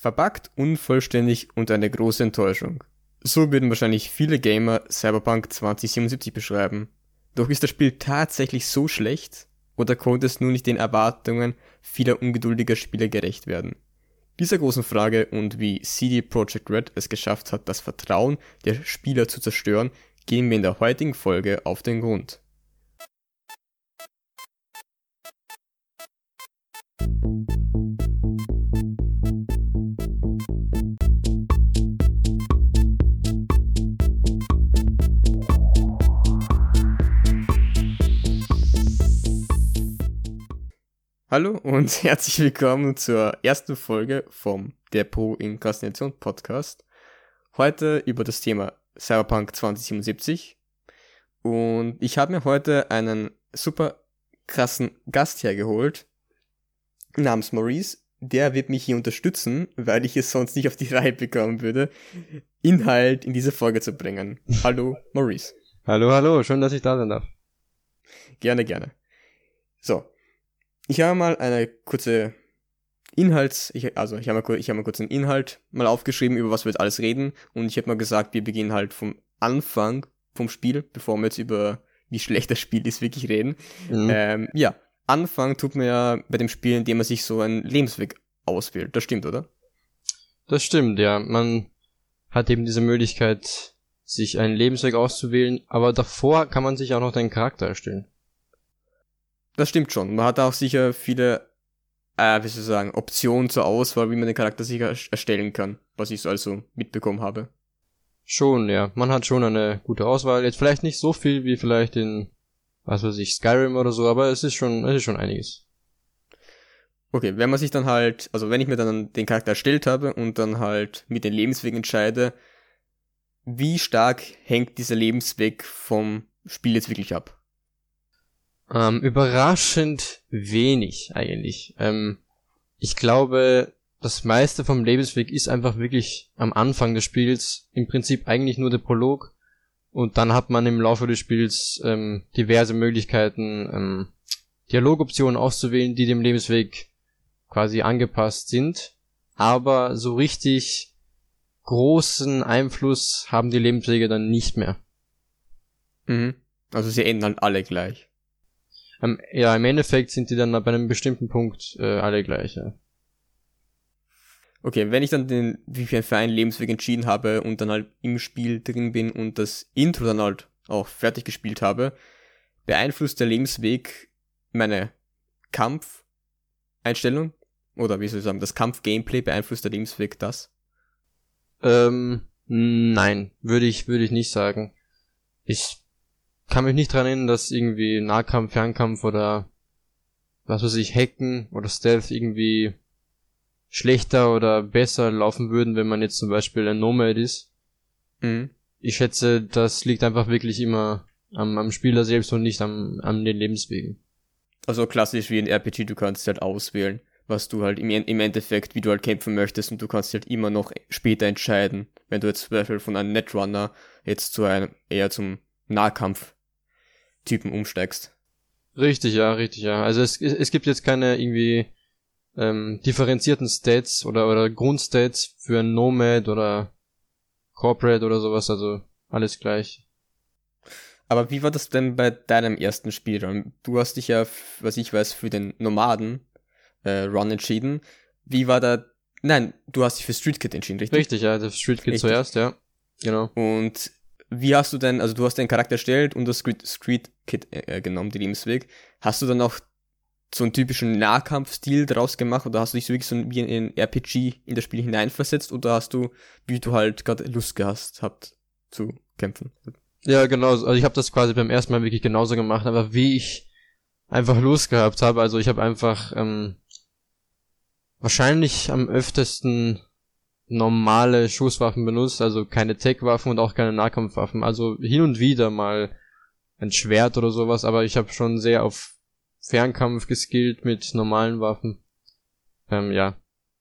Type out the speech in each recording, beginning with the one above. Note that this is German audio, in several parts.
Verbuggt, unvollständig und eine große Enttäuschung. So würden wahrscheinlich viele Gamer Cyberpunk 2077 beschreiben. Doch ist das Spiel tatsächlich so schlecht oder konnte es nur nicht den Erwartungen vieler ungeduldiger Spieler gerecht werden? Dieser großen Frage und wie CD Projekt Red es geschafft hat, das Vertrauen der Spieler zu zerstören, gehen wir in der heutigen Folge auf den Grund. Hallo und herzlich willkommen zur ersten Folge vom Der Pro Inkarnation Podcast. Heute über das Thema Cyberpunk 2077. Und ich habe mir heute einen super krassen Gast hergeholt, namens Maurice. Der wird mich hier unterstützen, weil ich es sonst nicht auf die Reihe bekommen würde, Inhalt in diese Folge zu bringen. Hallo, Maurice. Hallo, hallo, schön, dass ich da sein darf. Gerne, gerne. So, ich habe mal eine kurze Inhalts, ich, also ich habe mal, ich hab mal kurz einen Inhalt mal aufgeschrieben, über was wir jetzt alles reden. Und ich habe mal gesagt, wir beginnen halt vom Anfang vom Spiel, bevor wir jetzt über wie schlecht das Spiel ist, wirklich reden. Mhm. Ähm, ja, Anfang tut man ja bei dem Spiel, indem man sich so einen Lebensweg auswählt. Das stimmt, oder? Das stimmt, ja. Man hat eben diese Möglichkeit, sich einen Lebensweg auszuwählen, aber davor kann man sich auch noch deinen Charakter erstellen. Das stimmt schon. Man hat auch sicher viele, äh, wie soll ich sagen, Optionen zur Auswahl, wie man den Charakter sicher erstellen kann, was ich so also mitbekommen habe. Schon, ja. Man hat schon eine gute Auswahl. Jetzt vielleicht nicht so viel wie vielleicht in, was weiß ich, Skyrim oder so, aber es ist schon, es ist schon einiges. Okay, wenn man sich dann halt, also wenn ich mir dann den Charakter erstellt habe und dann halt mit den Lebenswegen entscheide, wie stark hängt dieser Lebensweg vom Spiel jetzt wirklich ab? Ähm, überraschend wenig eigentlich. Ähm, ich glaube, das meiste vom Lebensweg ist einfach wirklich am Anfang des Spiels im Prinzip eigentlich nur der Prolog und dann hat man im Laufe des Spiels ähm, diverse Möglichkeiten, ähm, Dialogoptionen auszuwählen, die dem Lebensweg quasi angepasst sind. Aber so richtig großen Einfluss haben die Lebenswege dann nicht mehr. Mhm. Also sie enden halt alle gleich. Ähm, ja, im Endeffekt sind die dann bei einem bestimmten Punkt äh, alle gleich. Ja. Okay, wenn ich dann den, wie für einen Lebensweg entschieden habe und dann halt im Spiel drin bin und das Intro dann halt auch fertig gespielt habe, beeinflusst der Lebensweg meine Kampfeinstellung? Oder wie soll ich sagen, das Kampf-Gameplay beeinflusst der Lebensweg das? Ähm, nein, würde ich, würde ich nicht sagen. Ich kann mich nicht dran erinnern, dass irgendwie Nahkampf, Fernkampf oder was weiß ich, Hacken oder Stealth irgendwie schlechter oder besser laufen würden, wenn man jetzt zum Beispiel ein Nomad ist. Mhm. Ich schätze, das liegt einfach wirklich immer am, am Spieler selbst und nicht am, an den Lebenswegen. Also klassisch wie in RPG, du kannst halt auswählen, was du halt im, im Endeffekt, wie du halt kämpfen möchtest und du kannst halt immer noch später entscheiden, wenn du jetzt zum Beispiel von einem Netrunner jetzt zu einem eher zum Nahkampf Typen umsteigst. Richtig, ja, richtig, ja. Also es, es gibt jetzt keine irgendwie ähm, differenzierten Stats oder, oder Grundstats für ein Nomad oder Corporate oder sowas, also alles gleich. Aber wie war das denn bei deinem ersten Spiel? Du hast dich ja, was ich weiß, für den Nomaden äh, Run entschieden. Wie war da? Nein, du hast dich für Street Kid entschieden, richtig? Richtig, ja, das Street Kid zuerst, ja. Genau. Und wie hast du denn, also du hast den Charakter erstellt und das Street, Street Kit äh, genommen, die Lebensweg. Hast du dann auch so einen typischen Nahkampfstil draus gemacht oder hast du dich so wirklich so wie in RPG in das Spiel hineinversetzt oder hast du, wie du halt gerade Lust gehabt habt zu kämpfen? Ja, genau. Also ich habe das quasi beim ersten Mal wirklich genauso gemacht, aber wie ich einfach Lust gehabt habe. Also ich habe einfach ähm, wahrscheinlich am öftesten normale Schusswaffen benutzt, also keine Tech-Waffen und auch keine Nahkampfwaffen. Also hin und wieder mal ein Schwert oder sowas, aber ich habe schon sehr auf Fernkampf geskillt mit normalen Waffen. Ähm, ja.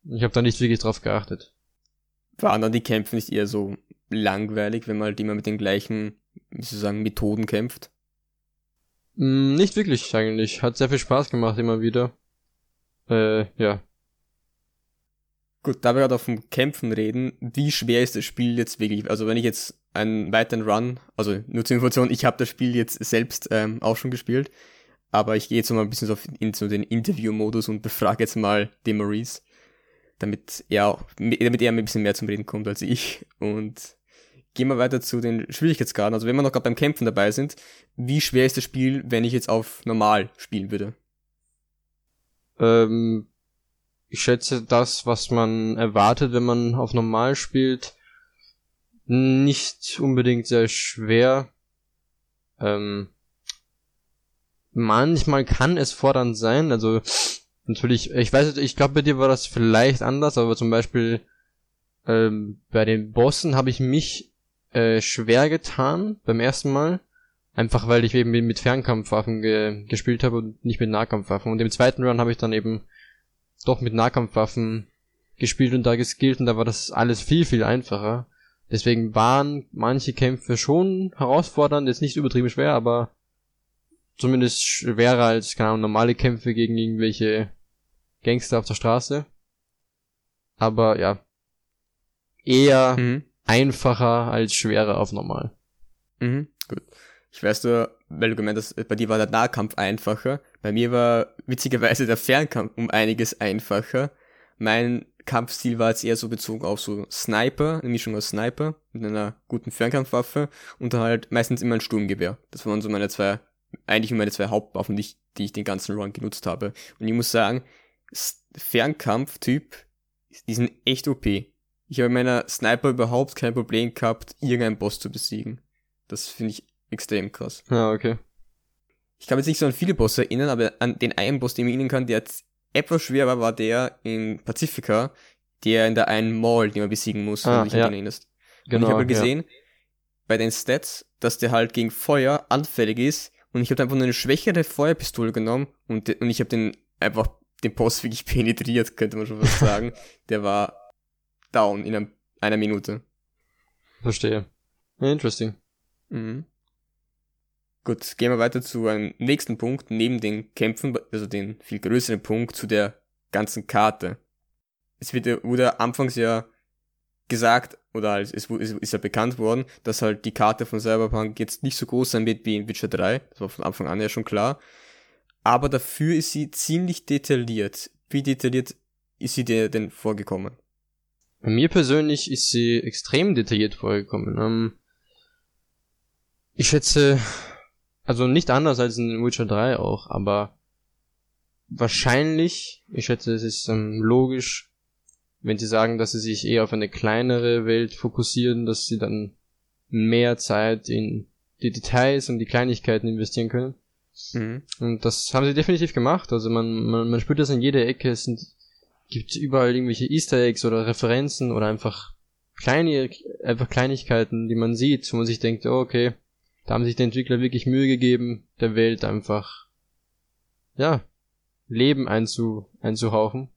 Ich habe da nicht wirklich drauf geachtet. Waren dann die Kämpfe nicht eher so langweilig, wenn man halt immer mit den gleichen, wie soll ich sagen, Methoden kämpft? Mm, nicht wirklich eigentlich. Hat sehr viel Spaß gemacht immer wieder. Äh, ja. Gut, da wir gerade auf dem Kämpfen reden, wie schwer ist das Spiel jetzt wirklich? Also wenn ich jetzt einen weiteren Run, also nur zur Information, ich habe das Spiel jetzt selbst ähm, auch schon gespielt, aber ich gehe jetzt mal ein bisschen so in so den Interview-Modus und befrage jetzt mal den Maurice, damit er, damit er ein bisschen mehr zum Reden kommt als ich. Und gehen wir weiter zu den Schwierigkeitsgraden. Also wenn wir noch gerade beim Kämpfen dabei sind, wie schwer ist das Spiel, wenn ich jetzt auf normal spielen würde? Ähm, ich schätze das, was man erwartet, wenn man auf normal spielt, nicht unbedingt sehr schwer. Ähm, manchmal kann es fordernd sein, also natürlich, ich weiß nicht, ich glaube bei dir war das vielleicht anders, aber zum Beispiel ähm, bei den Bossen habe ich mich äh, schwer getan beim ersten Mal. Einfach weil ich eben mit Fernkampfwaffen ge gespielt habe und nicht mit Nahkampfwaffen. Und im zweiten Run habe ich dann eben doch mit Nahkampfwaffen gespielt und da geskillt und da war das alles viel, viel einfacher. Deswegen waren manche Kämpfe schon herausfordernd, jetzt nicht übertrieben schwer, aber zumindest schwerer als, keine Ahnung, normale Kämpfe gegen irgendwelche Gangster auf der Straße. Aber ja, eher mhm. einfacher als schwerer auf normal. Mhm, gut. Ich weiß nur, weil du gemeint hast, bei dir war der Nahkampf einfacher. Bei mir war witzigerweise der Fernkampf um einiges einfacher. Mein Kampfstil war jetzt eher so bezogen auf so Sniper, eine Mischung aus Sniper mit einer guten Fernkampfwaffe und dann halt meistens immer ein Sturmgewehr. Das waren so meine zwei, eigentlich meine zwei Hauptwaffen, die ich, die ich den ganzen Run genutzt habe. Und ich muss sagen, Fernkampftyp, die sind echt OP. Ich habe in meiner Sniper überhaupt kein Problem gehabt, irgendeinen Boss zu besiegen. Das finde ich extrem krass. Ja, okay. Ich kann mich jetzt nicht so an viele Bosse erinnern, aber an den einen Boss, den ich erinnern kann, der jetzt etwas schwer war, war der in Pacifica, der in der einen Mall, die man besiegen muss, ah, wenn du dich ja. erinnerst. Genau, und ich habe halt gesehen, ja. bei den Stats, dass der halt gegen Feuer anfällig ist und ich habe einfach nur eine schwächere Feuerpistole genommen und, und ich habe den einfach den Boss wirklich penetriert, könnte man schon fast sagen. der war down in einem, einer Minute. Verstehe. Interesting. Mhm. Gut, gehen wir weiter zu einem nächsten Punkt, neben den Kämpfen, also den viel größeren Punkt zu der ganzen Karte. Es wird, wurde anfangs ja gesagt, oder es ist ja bekannt worden, dass halt die Karte von Cyberpunk jetzt nicht so groß sein wird wie in Witcher 3. Das war von Anfang an ja schon klar. Aber dafür ist sie ziemlich detailliert. Wie detailliert ist sie dir denn vorgekommen? Bei mir persönlich ist sie extrem detailliert vorgekommen. Ähm, ich schätze, also nicht anders als in Witcher 3 auch, aber wahrscheinlich, ich schätze, es ist ähm, logisch, wenn sie sagen, dass sie sich eher auf eine kleinere Welt fokussieren, dass sie dann mehr Zeit in die Details und die Kleinigkeiten investieren können. Mhm. Und das haben sie definitiv gemacht. Also man, man, man spürt das in jeder Ecke. Es sind, gibt überall irgendwelche Easter Eggs oder Referenzen oder einfach kleine, einfach Kleinigkeiten, die man sieht, wo man sich denkt, oh, okay, da haben sich die Entwickler wirklich Mühe gegeben, der Welt einfach, ja, Leben einzu, einzuhauchen.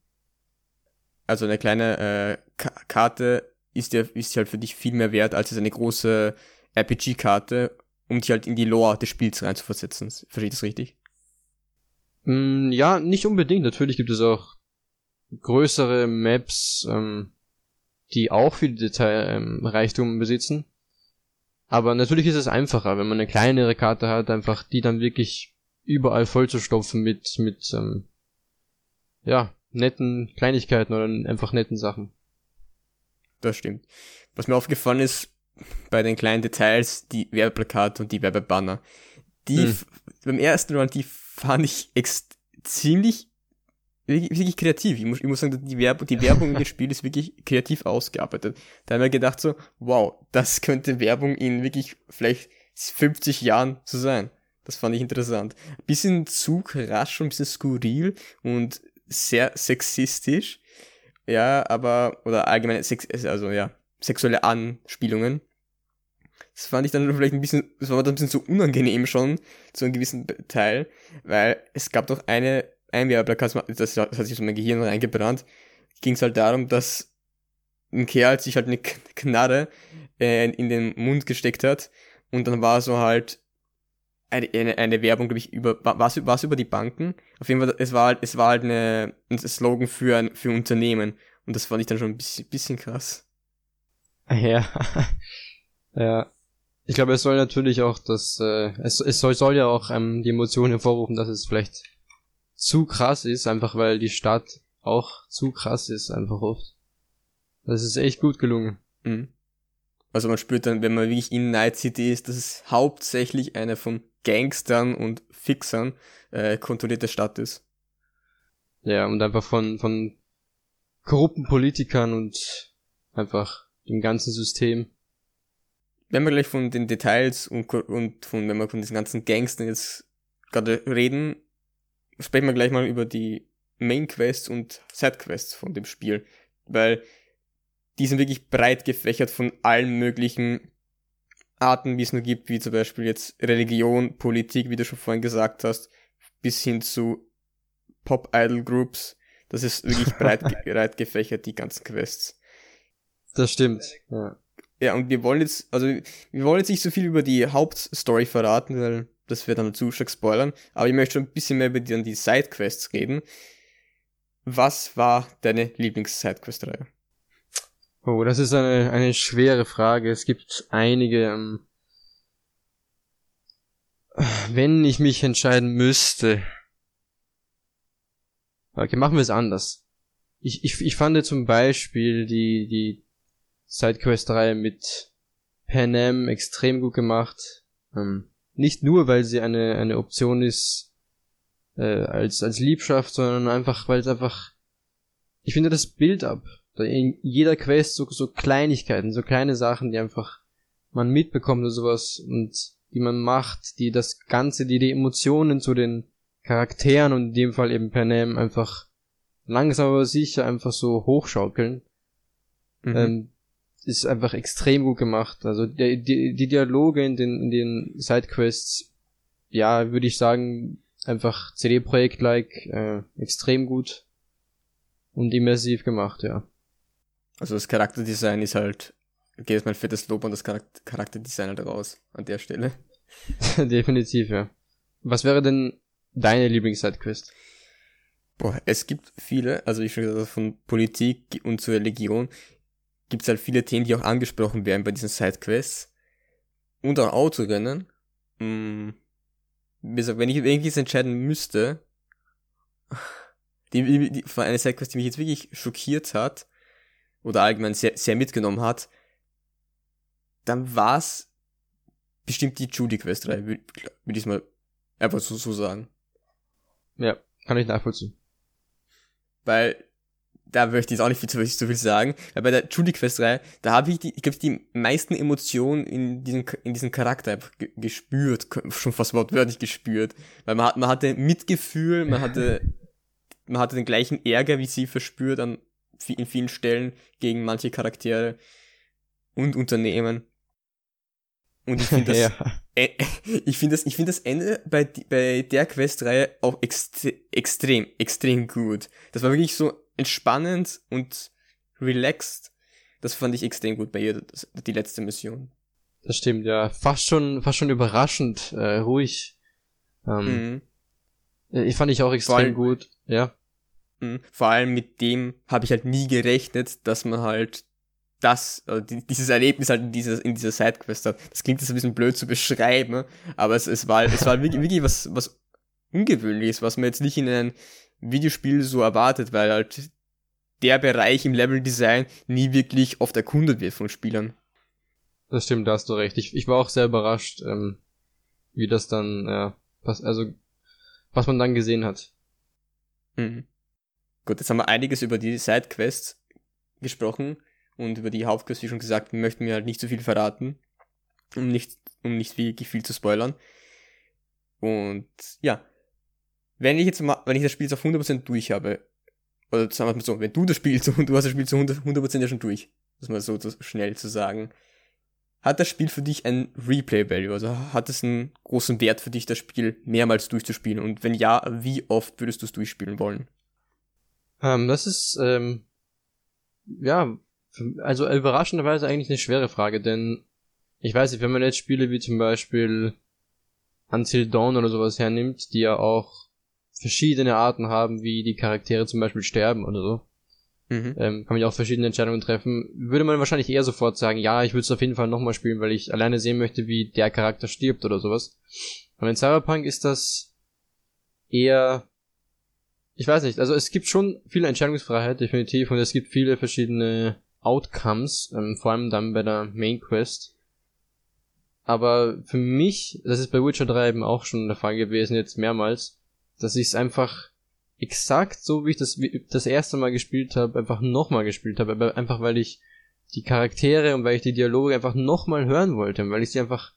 Also eine kleine äh, Karte ist ja ist halt für dich viel mehr wert als eine große RPG-Karte, um dich halt in die Lore des Spiels reinzuversetzen. Verstehe ich das richtig? Mm, ja, nicht unbedingt. Natürlich gibt es auch größere Maps, ähm, die auch viel Detailreichtum ähm, besitzen. Aber natürlich ist es einfacher, wenn man eine kleinere Karte hat, einfach die dann wirklich überall vollzustopfen mit, mit, ähm, ja, netten Kleinigkeiten oder einfach netten Sachen. Das stimmt. Was mir aufgefallen ist, bei den kleinen Details, die Werbeplakate und die Werbebanner, die hm. beim ersten Run, die fand ich ziemlich wirklich, wirklich kreativ. Ich muss, ich muss sagen, die Werbung, die Werbung im Spiel ist wirklich kreativ ausgearbeitet. Da haben wir gedacht so, wow, das könnte Werbung in wirklich vielleicht 50 Jahren so sein. Das fand ich interessant. Bisschen zu rasch und ein bisschen skurril und sehr sexistisch. Ja, aber, oder allgemein, Sex, also ja, sexuelle Anspielungen. Das fand ich dann vielleicht ein bisschen, das war dann ein bisschen so unangenehm schon, zu einem gewissen Teil, weil es gab doch eine ein Werbeplakat, das, hat sich so mein Gehirn reingebrannt, ging es halt darum, dass ein Kerl sich halt eine Knarre äh, in den Mund gesteckt hat und dann war so halt eine, eine, eine Werbung, glaube ich, über, war es über die Banken? Auf jeden Fall, es war halt, es war halt eine, ein Slogan für ein, für Unternehmen. Und das fand ich dann schon ein bisschen, bisschen krass. Ja. ja. Ich glaube, es soll natürlich auch das, äh, es, es soll, soll ja auch ähm, die Emotionen hervorrufen, dass es vielleicht zu krass ist, einfach weil die Stadt auch zu krass ist, einfach oft. Das ist echt gut gelungen. Mhm. Also man spürt dann, wenn man wirklich in Night City ist, dass es hauptsächlich eine von Gangstern und Fixern äh, kontrollierte Stadt ist. Ja, und einfach von, von korrupten Politikern und einfach dem ganzen System. Wenn wir gleich von den Details und, und von, wenn wir von diesen ganzen Gangstern jetzt gerade reden, sprechen wir gleich mal über die Main Quests und Side Quests von dem Spiel. Weil die sind wirklich breit gefächert von allen möglichen Arten, wie es nur gibt, wie zum Beispiel jetzt Religion, Politik, wie du schon vorhin gesagt hast, bis hin zu Pop-Idol-Groups. Das ist wirklich breit, breit gefächert, die ganzen Quests. Das stimmt. Ja. ja, und wir wollen jetzt, also wir wollen jetzt nicht so viel über die Hauptstory verraten, weil das wird dann zu stark spoilern, aber ich möchte schon ein bisschen mehr über die, die Sidequests reden. Was war deine Lieblings-Sidequest-Reihe? Oh, das ist eine, eine schwere Frage. Es gibt einige. Ähm, wenn ich mich entscheiden müsste. Okay, machen wir es anders. Ich, ich, ich fand zum Beispiel die, die Sidequest-Reihe mit Pan Am extrem gut gemacht. Ähm, nicht nur, weil sie eine, eine Option ist äh, als, als Liebschaft, sondern einfach, weil es einfach. Ich finde das Bild ab in jeder Quest so, so Kleinigkeiten, so kleine Sachen, die einfach man mitbekommt oder sowas und die man macht, die das Ganze, die die Emotionen zu den Charakteren und in dem Fall eben per Name einfach langsam aber sicher einfach so hochschaukeln, mhm. ähm, ist einfach extrem gut gemacht. Also die, die, die Dialoge in den, in den Sidequests, ja, würde ich sagen, einfach CD-Projekt-like, äh, extrem gut und immersiv gemacht, ja. Also das Charakterdesign ist halt, geht jetzt mein fettes Lob an das Charakterdesign halt raus, an der Stelle. Definitiv, ja. Was wäre denn deine Lieblings-Sidequest? Boah, es gibt viele, also ich schon gesagt von Politik und zur Religion gibt es halt viele Themen, die auch angesprochen werden bei diesen Sidequests. Und auch Autorennen. Hm, wenn ich irgendwie entscheiden müsste, die, die, die, von einer Sidequest, die mich jetzt wirklich schockiert hat, oder allgemein sehr, sehr mitgenommen hat, dann war es bestimmt die Judy-Quest-Reihe, würde würd ich mal einfach so, so sagen. Ja, kann ich nachvollziehen. Weil, da möchte ich jetzt auch nicht viel zu, so viel sagen, weil bei der Judy-Quest-Reihe, da habe ich die, ich glaube, die meisten Emotionen in diesem, in diesem Charakter einfach gespürt, schon fast wortwörtlich gespürt. Weil man, hat, man hatte Mitgefühl, man hatte, man hatte den gleichen Ärger, wie sie verspürt an in vielen Stellen gegen manche Charaktere und Unternehmen. Und ich finde das, ja. äh, ich finde das, ich finde das Ende bei, bei der Questreihe auch extre extrem, extrem gut. Das war wirklich so entspannend und relaxed. Das fand ich extrem gut bei ihr, das, die letzte Mission. Das stimmt, ja. Fast schon, fast schon überraschend, äh, ruhig. Ähm, mhm. Ich fand ich auch extrem allem, gut, ja. Mhm. Vor allem mit dem habe ich halt nie gerechnet, dass man halt das, also dieses Erlebnis halt in dieser, in dieser Sidequest hat. Das klingt jetzt ein bisschen blöd zu beschreiben, aber es, es war, es war wirklich, wirklich was, was Ungewöhnliches, was man jetzt nicht in einem Videospiel so erwartet, weil halt der Bereich im Leveldesign nie wirklich oft erkundet wird von Spielern. Das stimmt, da hast du recht. Ich, ich war auch sehr überrascht, ähm, wie das dann, ja, was, also, was man dann gesehen hat. Mhm. Gut, jetzt haben wir einiges über die Sidequests gesprochen und über die Hauptquests, wie schon gesagt, möchten wir halt nicht so viel verraten, um nicht, um nicht viel, viel zu spoilern. Und ja, wenn ich jetzt mal, wenn ich das Spiel auf 100% durch habe, oder sagen wir mal so, wenn du das Spiel zu, du hast das Spiel zu 100%, 100 ja schon durch, das mal so schnell zu sagen, hat das Spiel für dich ein Replay-Value? Also hat es einen großen Wert für dich, das Spiel mehrmals durchzuspielen? Und wenn ja, wie oft würdest du es durchspielen wollen? Ähm, das ist, ähm, ja, also überraschenderweise eigentlich eine schwere Frage, denn ich weiß nicht, wenn man jetzt Spiele wie zum Beispiel Until Dawn oder sowas hernimmt, die ja auch verschiedene Arten haben, wie die Charaktere zum Beispiel sterben oder so, Mhm. Ähm, kann man auch verschiedene Entscheidungen treffen. Würde man wahrscheinlich eher sofort sagen, ja, ich würde es auf jeden Fall nochmal spielen, weil ich alleine sehen möchte, wie der Charakter stirbt oder sowas. Aber in Cyberpunk ist das eher, ich weiß nicht, also es gibt schon viel Entscheidungsfreiheit, definitiv, und es gibt viele verschiedene Outcomes, ähm, vor allem dann bei der Main Quest. Aber für mich, das ist bei Witcher 3 eben auch schon der Fall gewesen, jetzt mehrmals, dass ich es einfach exakt so, wie ich das das erste Mal gespielt habe, einfach nochmal gespielt habe. Einfach weil ich die Charaktere und weil ich die Dialoge einfach nochmal hören wollte, weil ich sie einfach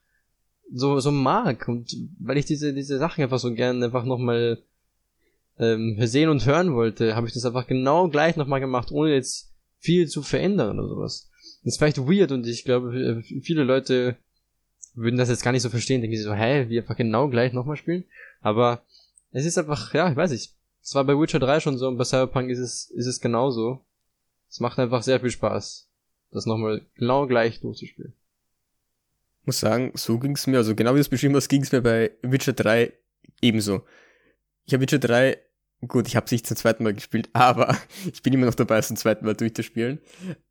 so, so mag und weil ich diese, diese Sachen einfach so gerne einfach nochmal ähm, sehen und hören wollte, habe ich das einfach genau gleich nochmal gemacht, ohne jetzt viel zu verändern oder sowas. Das ist vielleicht weird und ich glaube, viele Leute würden das jetzt gar nicht so verstehen, denken sie so, hä, wie einfach genau gleich nochmal spielen. Aber es ist einfach, ja, ich weiß nicht. Es war bei Witcher 3 schon so und bei Cyberpunk ist es, ist es genauso. Es macht einfach sehr viel Spaß, das nochmal genau gleich durchzuspielen. Muss sagen, so ging's mir, also genau wie du es beschrieben hast, ging's mir bei Witcher 3 ebenso. Ich habe Witcher 3, gut, ich habe es nicht zum zweiten Mal gespielt, aber ich bin immer noch dabei, es zum zweiten Mal durchzuspielen.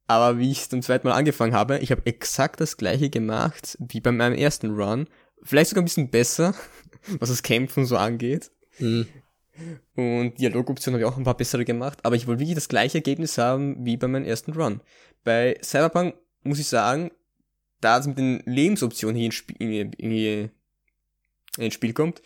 Aber wie ich es zum zweiten Mal angefangen habe, ich habe exakt das gleiche gemacht wie bei meinem ersten Run. Vielleicht sogar ein bisschen besser, was das Kämpfen so angeht. Mhm. Und Dialogoptionen habe ich auch ein paar bessere gemacht, aber ich wollte wirklich das gleiche Ergebnis haben wie bei meinem ersten Run. Bei Cyberpunk muss ich sagen, da es mit den Lebensoptionen hier ins Spiel, in, in, ins Spiel kommt,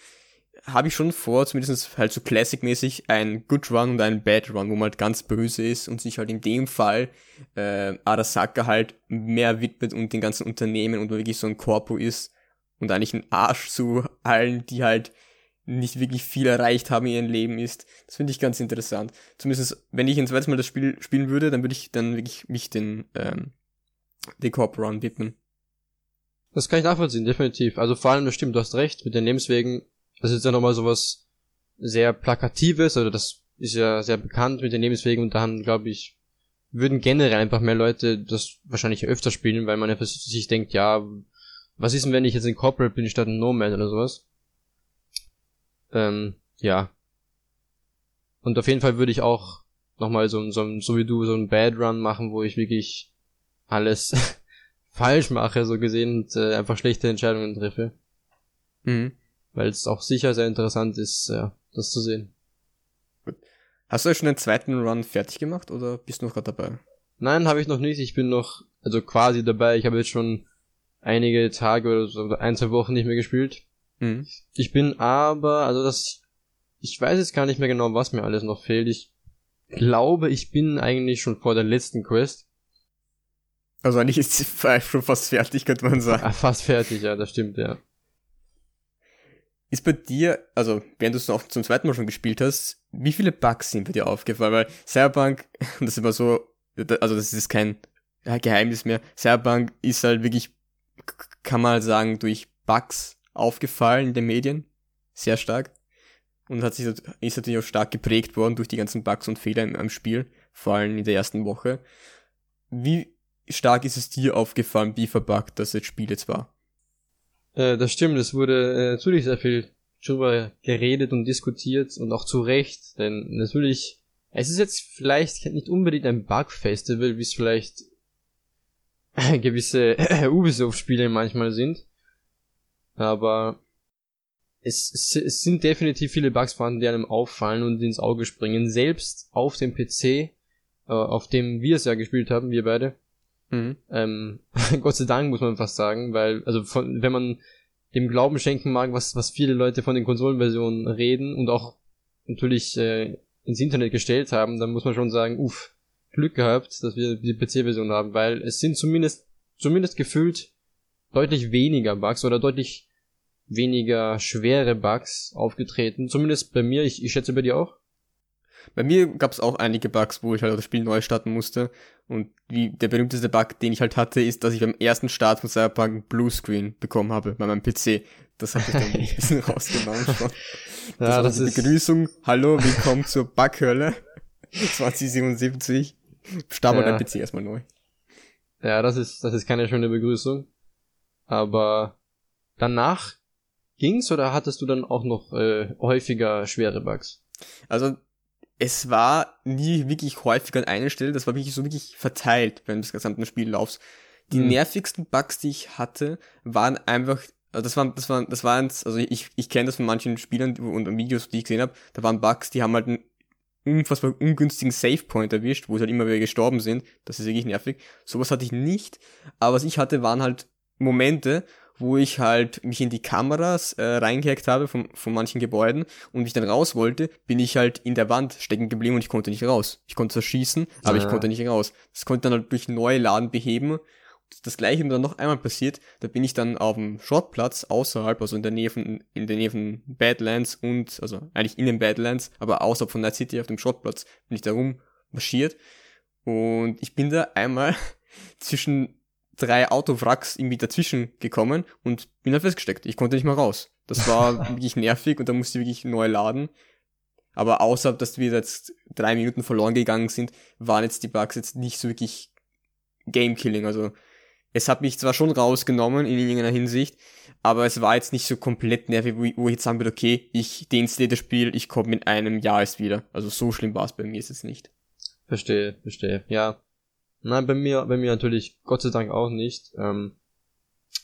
habe ich schon vor, zumindest halt so Classic-mäßig, ein Good Run und ein Bad Run, wo man halt ganz böse ist und sich halt in dem Fall äh, Arasaka halt mehr widmet und den ganzen Unternehmen und wirklich so ein Korpo ist und eigentlich ein Arsch zu allen, die halt nicht wirklich viel erreicht haben in ihrem Leben ist. Das finde ich ganz interessant. Zumindest, wenn ich ein zweites Mal das Spiel spielen würde, dann würde ich dann wirklich mich den, ähm, den Corp Run widmen. Das kann ich nachvollziehen, definitiv. Also vor allem, das stimmt, du hast recht, mit den Lebenswegen, das ist ja nochmal sowas sehr Plakatives, oder das ist ja sehr bekannt mit den Lebenswegen und dann, glaube ich, würden generell einfach mehr Leute das wahrscheinlich öfter spielen, weil man ja sich denkt, ja, was ist denn, wenn ich jetzt in Corporate bin statt ein Nomad oder sowas? Ähm, ja. Und auf jeden Fall würde ich auch nochmal so, so, so wie du so ein Bad Run machen, wo ich wirklich alles falsch mache, so gesehen, und äh, einfach schlechte Entscheidungen treffe. Mhm. Weil es auch sicher sehr interessant ist, ja, das zu sehen. Gut. Hast du euch schon den zweiten Run fertig gemacht oder bist du noch gerade dabei? Nein, habe ich noch nicht. Ich bin noch, also quasi dabei. Ich habe jetzt schon einige Tage oder so, ein, zwei Wochen nicht mehr gespielt. Mhm. Ich bin aber, also das, ich weiß jetzt gar nicht mehr genau, was mir alles noch fehlt. Ich glaube, ich bin eigentlich schon vor der letzten Quest. Also eigentlich ist sie schon fast fertig, könnte man sagen. Ah, fast fertig, ja, das stimmt, ja. Ist bei dir, also während du es noch zum zweiten Mal schon gespielt hast, wie viele Bugs sind bei dir aufgefallen? Weil Cyberpunk, das ist immer so, also das ist kein Geheimnis mehr, Cyberpunk ist halt wirklich, kann man halt sagen, durch Bugs aufgefallen in den Medien. Sehr stark. Und hat sich, ist natürlich auch stark geprägt worden durch die ganzen Bugs und Fehler im, Spiel, vor allem in der ersten Woche. Wie stark ist es dir aufgefallen, wie verbuggt das jetzt Spiel jetzt war? Äh, das stimmt, es wurde äh, natürlich sehr viel drüber geredet und diskutiert und auch zu Recht, denn natürlich, es ist jetzt vielleicht nicht unbedingt ein Bug-Festival, wie es vielleicht gewisse Ubisoft-Spiele manchmal sind, aber es, es, es sind definitiv viele Bugs vorhanden, die einem auffallen und ins Auge springen. Selbst auf dem PC, äh, auf dem wir es ja gespielt haben, wir beide. Mhm. Ähm, Gott sei Dank muss man fast sagen, weil, also von, wenn man dem Glauben schenken mag, was, was viele Leute von den Konsolenversionen reden und auch natürlich äh, ins Internet gestellt haben, dann muss man schon sagen, uff, Glück gehabt, dass wir die PC-Version haben, weil es sind zumindest, zumindest gefühlt deutlich weniger Bugs oder deutlich weniger schwere Bugs aufgetreten. Zumindest bei mir, ich, ich schätze bei dir auch. Bei mir gab es auch einige Bugs, wo ich halt das Spiel neu starten musste. Und wie der berühmteste Bug, den ich halt hatte, ist, dass ich beim ersten Start von Cyberpunk Bluescreen bekommen habe bei meinem PC. Das habe ich dann ein bisschen rausgenommen schon. Das ja, das ist Begrüßung. Hallo, willkommen zur Bughölle 2077. Start mal ja. dein PC erstmal neu. Ja, das ist, das ist keine schöne Begrüßung. Aber danach Ging's oder hattest du dann auch noch äh, häufiger schwere Bugs? Also es war nie wirklich häufig an einer Stelle, das war wirklich so wirklich verteilt während des gesamten Spiellaufs. Die mhm. nervigsten Bugs, die ich hatte, waren einfach, also das waren, das waren, das waren, also ich, ich kenne das von manchen Spielern und Videos, die ich gesehen habe, da waren Bugs, die haben halt einen unfassbar ungünstigen Save Point erwischt, wo sie halt immer wieder gestorben sind. Das ist wirklich nervig. Sowas hatte ich nicht. Aber was ich hatte, waren halt Momente, wo ich halt mich in die Kameras äh, reingehackt habe von, von manchen Gebäuden und ich dann raus wollte, bin ich halt in der Wand stecken geblieben und ich konnte nicht raus. Ich konnte zwar schießen, aber ja. ich konnte nicht raus. Das konnte dann halt durch neue Laden beheben. Das gleiche dann noch einmal passiert, da bin ich dann auf dem Schrottplatz außerhalb, also in der Nähe von, in der Nähe von Badlands und, also eigentlich in den Badlands, aber außerhalb von Night City auf dem Schrottplatz bin ich da rummarschiert und ich bin da einmal zwischen drei Autowracks irgendwie dazwischen gekommen und bin da festgesteckt. Ich konnte nicht mal raus. Das war wirklich nervig und da musste ich wirklich neu laden. Aber außer, dass wir jetzt drei Minuten verloren gegangen sind, waren jetzt die Bugs jetzt nicht so wirklich Game-Killing. Also es hat mich zwar schon rausgenommen in irgendeiner Hinsicht, aber es war jetzt nicht so komplett nervig, wo ich jetzt sagen würde, okay, ich deinstalliere das Spiel, ich komme in einem Jahr erst wieder. Also so schlimm war es bei mir jetzt nicht. Verstehe, verstehe. Ja, Nein, bei mir, bei mir natürlich Gott sei Dank auch nicht. Ähm,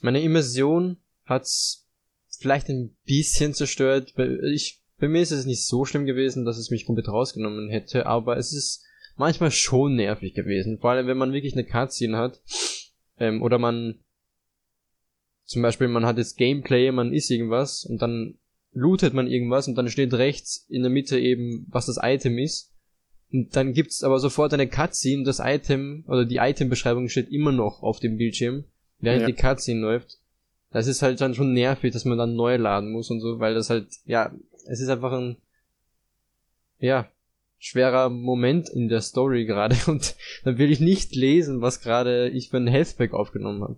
meine Immersion hat's vielleicht ein bisschen zerstört. Ich, bei mir ist es nicht so schlimm gewesen, dass es mich komplett rausgenommen hätte, aber es ist manchmal schon nervig gewesen. Vor allem, wenn man wirklich eine Cutscene hat, ähm, oder man zum Beispiel, man hat jetzt Gameplay, man ist irgendwas und dann lootet man irgendwas und dann steht rechts in der Mitte eben, was das Item ist. Und dann gibt's aber sofort eine Cutscene, das Item oder die Item-Beschreibung steht immer noch auf dem Bildschirm, während ja. die Cutscene läuft. Das ist halt dann schon nervig, dass man dann neu laden muss und so, weil das halt, ja, es ist einfach ein, ja, schwerer Moment in der Story gerade und dann will ich nicht lesen, was gerade ich für ein Healthpack aufgenommen habe.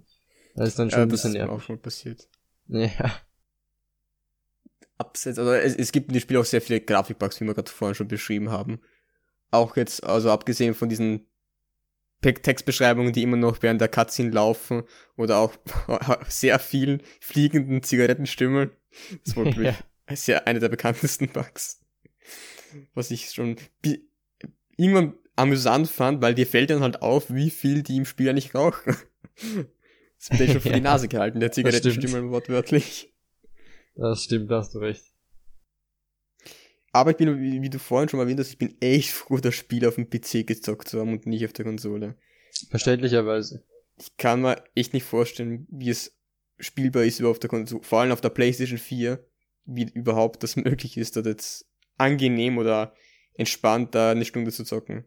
Das ist dann schon ja, ein bisschen nervig. Das ist auch schon passiert. Ja. Abseits, also es, es gibt in dem Spiel auch sehr viele Grafikbugs, wie wir gerade vorhin schon beschrieben haben auch jetzt, also abgesehen von diesen Textbeschreibungen, die immer noch während der Cutscene laufen oder auch sehr vielen fliegenden Zigarettenstimmen. Das war ja. ist ja eine der bekanntesten Bugs. Was ich schon irgendwann amüsant fand, weil dir fällt dann halt auf, wie viel die im Spiel eigentlich rauchen. Das wird schon vor ja. die Nase gehalten, der Zigarettenstimme wortwörtlich. Das stimmt, da hast du recht. Aber ich bin, wie, du vorhin schon mal erwähnt hast, ich bin echt froh, das Spiel auf dem PC gezockt zu haben und nicht auf der Konsole. Verständlicherweise. Ich kann mir echt nicht vorstellen, wie es spielbar ist über auf der Konsole, vor allem auf der PlayStation 4, wie überhaupt das möglich ist, dort jetzt angenehm oder entspannt da eine Stunde zu zocken.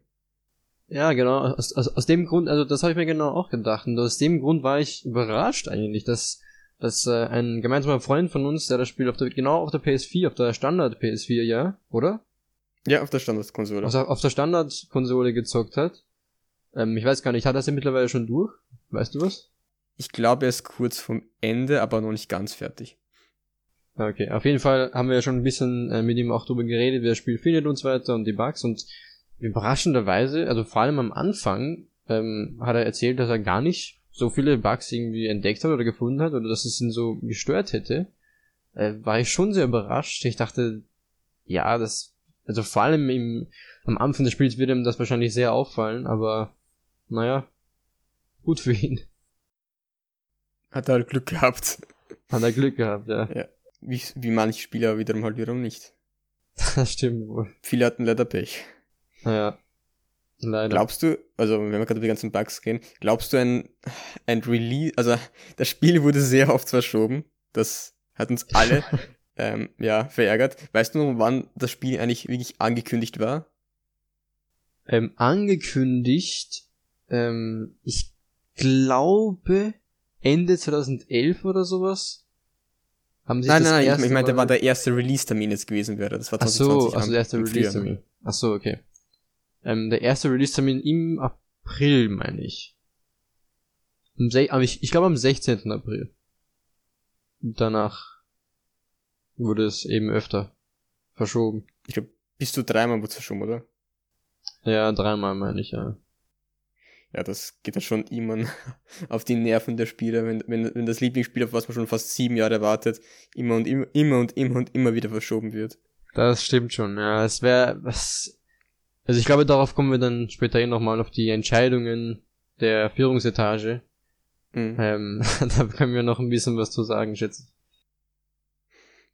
Ja, genau. Aus, aus, aus dem Grund, also das habe ich mir genau auch gedacht. Und aus dem Grund war ich überrascht eigentlich, dass dass äh, ein gemeinsamer Freund von uns, der das Spiel auf der, genau auf der PS4, auf der Standard PS4, ja, oder? Ja, auf der Standardkonsole. Also auf der Standardkonsole gezockt hat. Ähm, ich weiß gar nicht, hat er sie mittlerweile schon durch? Weißt du was? Ich glaube, er ist kurz vom Ende, aber noch nicht ganz fertig. Okay, auf jeden Fall haben wir ja schon ein bisschen äh, mit ihm auch drüber geredet, wie das Spiel findet und so weiter und die Bugs und überraschenderweise, also vor allem am Anfang, ähm, hat er erzählt, dass er gar nicht so viele Bugs irgendwie entdeckt hat oder gefunden hat oder dass es ihn so gestört hätte, äh, war ich schon sehr überrascht. Ich dachte, ja, das, also vor allem im, am Anfang des Spiels wird ihm das wahrscheinlich sehr auffallen, aber naja, gut für ihn. Hat er halt Glück gehabt. Hat er Glück gehabt, ja. ja. Wie, wie manche Spieler wiederum halt wiederum nicht. Das stimmt wohl. Viele hatten leider Pech. Naja. Leider. Glaubst du, also wenn wir gerade über die ganzen Bugs gehen, glaubst du ein, ein Release, also das Spiel wurde sehr oft verschoben. Das hat uns alle ähm, ja, verärgert. Weißt du noch, wann das Spiel eigentlich wirklich angekündigt war? Ähm, angekündigt, ähm, ich glaube Ende 2011 oder sowas. Haben sie nein, nein, nein, ich, ich meinte, war der erste Release-Termin jetzt gewesen wäre. Das war 2020. Ach so, also der erste Release-Termin. Ach so, okay. Ähm, der erste Release-Termin im April, meine ich. aber ich, ich glaube am 16. April. Danach wurde es eben öfter verschoben. Ich glaube, bis zu dreimal wurde es verschoben, oder? Ja, dreimal meine ich, ja. Ja, das geht ja schon immer auf die Nerven der Spieler, wenn, wenn, wenn das Lieblingsspiel, auf was man schon fast sieben Jahre wartet, immer und immer, immer und immer und immer wieder verschoben wird. Das stimmt schon, ja. Es wäre, was, Also ich glaube, darauf kommen wir dann später eh nochmal auf die Entscheidungen der Führungsetage. Mhm. Ähm, da können wir noch ein bisschen was zu sagen, schätze ich.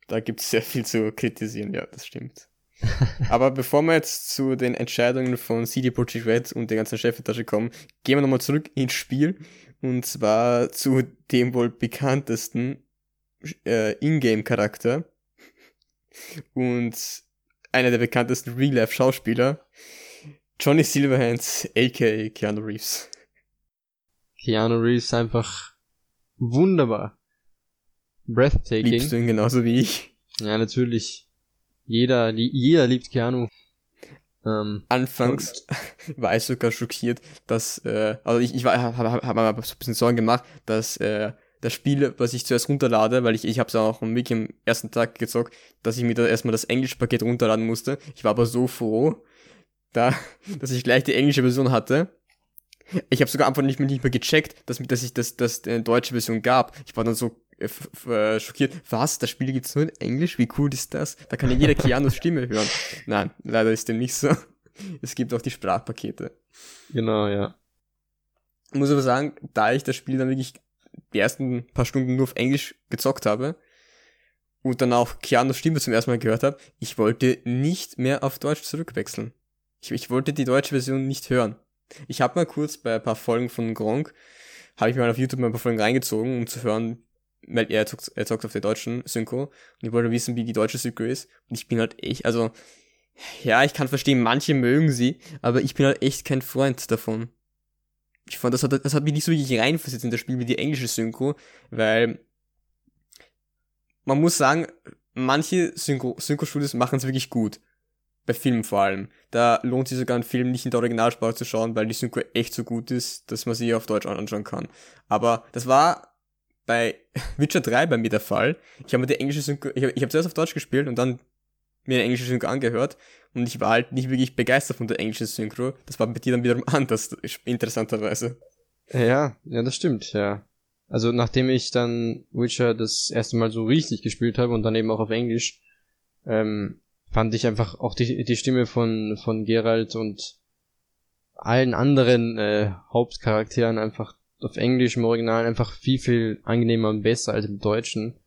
Da gibt es sehr viel zu kritisieren, ja, das stimmt. Aber bevor wir jetzt zu den Entscheidungen von CD Projekt Red und der ganzen Chefetage kommen, gehen wir nochmal zurück ins Spiel. Und zwar zu dem wohl bekanntesten äh, Ingame-Charakter. Und einer der bekanntesten Real-Life-Schauspieler, Johnny Silverhands, aka Keanu Reeves. Keanu Reeves einfach wunderbar. Breathtaking. Liebst du ihn genauso wie ich? Ja, natürlich. Jeder, jeder liebt Keanu. Ähm, Anfangs war ich sogar schockiert, dass, äh, also ich, ich war, habe hab, hab, hab so ein bisschen Sorgen gemacht, dass äh, das Spiel, was ich zuerst runterlade, weil ich, ich habe es auch am Wiki am ersten Tag gezockt, dass ich mir da erstmal das englische Paket runterladen musste. Ich war aber so froh, da, dass ich gleich die englische Version hatte. Ich habe sogar einfach nicht mehr, nicht mehr gecheckt, dass, dass ich das, das eine deutsche Version gab. Ich war dann so äh, äh, schockiert. Was? Das Spiel gibt's nur in Englisch? Wie cool ist das? Da kann ja jeder Keanu's Stimme hören. Nein, leider ist dem nicht so. Es gibt auch die Sprachpakete. Genau, ja. Ich muss aber sagen, da ich das Spiel dann wirklich die ersten paar Stunden nur auf Englisch gezockt habe und dann auch Keanu's Stimme zum ersten Mal gehört habe, ich wollte nicht mehr auf Deutsch zurückwechseln. Ich, ich wollte die deutsche Version nicht hören. Ich habe mal kurz bei ein paar Folgen von Gronk, habe ich mal auf YouTube mal ein paar Folgen reingezogen, um zu hören, weil er zockt, er zockt auf der deutschen Synchro und ich wollte wissen, wie die deutsche Synchro ist. Und ich bin halt echt, also, ja, ich kann verstehen, manche mögen sie, aber ich bin halt echt kein Freund davon. Ich fand, das hat, das hat mich nicht so wirklich reinversetzt in das Spiel wie die englische Synchro, weil man muss sagen, manche Synchro, Synchro-Studios machen es wirklich gut. Bei Filmen vor allem. Da lohnt sich sogar einen Film nicht in der Originalsprache zu schauen, weil die Synchro echt so gut ist, dass man sie auf Deutsch anschauen kann. Aber das war bei Witcher 3 bei mir der Fall. Ich habe mir die englische Synchro, ich habe ich hab zuerst auf Deutsch gespielt und dann mir eine englische Synchro angehört und ich war halt nicht wirklich begeistert von der englischen Synchro. Das war bei dir dann wiederum anders, interessanterweise. Ja, ja, das stimmt, ja. Also nachdem ich dann Witcher das erste Mal so richtig gespielt habe und dann eben auch auf Englisch, ähm, fand ich einfach auch die, die Stimme von, von Geralt und allen anderen äh, Hauptcharakteren einfach auf Englisch im Original einfach viel, viel angenehmer und besser als im Deutschen.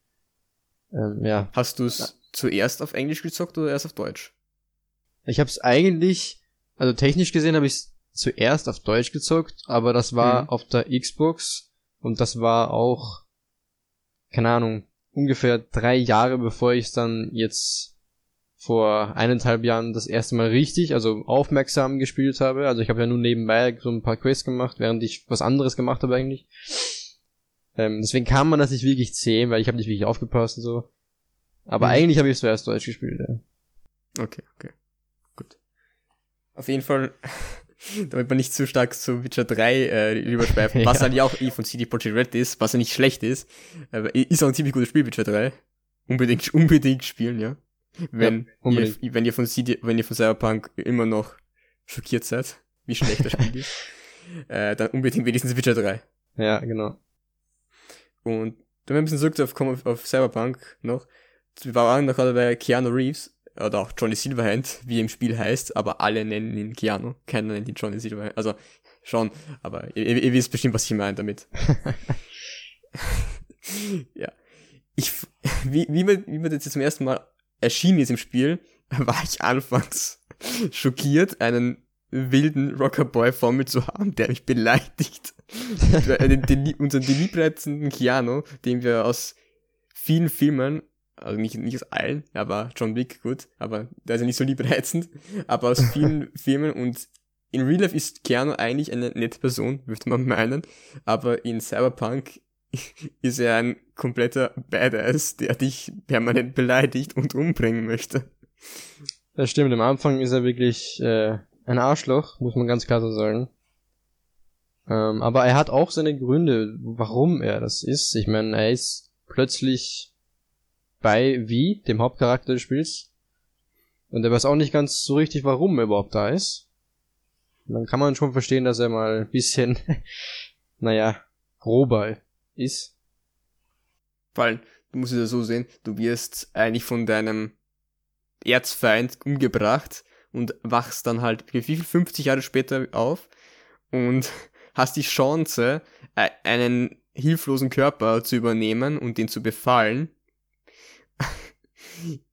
Ähm, ja. Hast du es zuerst auf Englisch gezockt oder erst auf Deutsch? Ich habe es eigentlich, also technisch gesehen habe ich es zuerst auf Deutsch gezockt, aber das war mhm. auf der Xbox und das war auch, keine Ahnung, ungefähr drei Jahre bevor ich es dann jetzt vor eineinhalb Jahren das erste Mal richtig, also aufmerksam gespielt habe. Also ich habe ja nur nebenbei so ein paar Quests gemacht, während ich was anderes gemacht habe eigentlich. Ähm, deswegen kann man das nicht wirklich sehen, weil ich habe nicht wirklich aufgepasst und so. Aber mhm. eigentlich habe ich zuerst Deutsch gespielt, ja. Okay, okay. Auf jeden Fall, damit man nicht zu stark zu Witcher 3 äh, überschweifen, was ja. halt ja auch eh von CD Projekt Red ist, was ja nicht schlecht ist, äh, ist auch ein ziemlich gutes Spiel, Witcher 3. Unbedingt, unbedingt spielen, ja. Wenn, ja, ihr, wenn ihr von CD, wenn ihr von Cyberpunk immer noch schockiert seid, wie schlecht das Spiel ist, äh, dann unbedingt wenigstens Witcher 3. Ja, genau. Und dann ein bisschen zurück auf, auf, auf Cyberpunk noch. Wir waren noch gerade bei Keanu Reeves, oder auch Johnny Silverhand, wie im Spiel heißt, aber alle nennen ihn Keanu. Keiner nennt ihn Johnny Silverhand. Also, schon, aber ihr, ihr, wisst bestimmt, was ich meine damit. ja. Ich, wie, wie man, wie man das jetzt zum ersten Mal erschienen ist im Spiel, war ich anfangs schockiert, einen wilden Rockerboy vor mir zu haben, der mich beleidigt. den, den, unseren liebreizenden Keanu, den wir aus vielen Filmen, also nicht, nicht aus allen, aber John Wick, gut, aber der ist ja nicht so liebreizend, aber aus vielen Filmen und in Real Life ist Keanu eigentlich eine nette Person, würde man meinen, aber in Cyberpunk ist er ein kompletter Badass, der dich permanent beleidigt und umbringen möchte. Das stimmt, am Anfang ist er wirklich äh, ein Arschloch, muss man ganz klar so sagen. Ähm, aber er hat auch seine Gründe, warum er das ist. Ich meine, er ist plötzlich bei wie, dem Hauptcharakter des Spiels. Und er weiß auch nicht ganz so richtig, warum er überhaupt da ist. Und dann kann man schon verstehen, dass er mal ein bisschen, naja, grober ist. Weil, du musst es ja so sehen, du wirst eigentlich von deinem Erzfeind umgebracht und wachst dann halt wie viel 50 Jahre später auf und hast die Chance, e-, einen hilflosen Körper zu übernehmen und den zu befallen.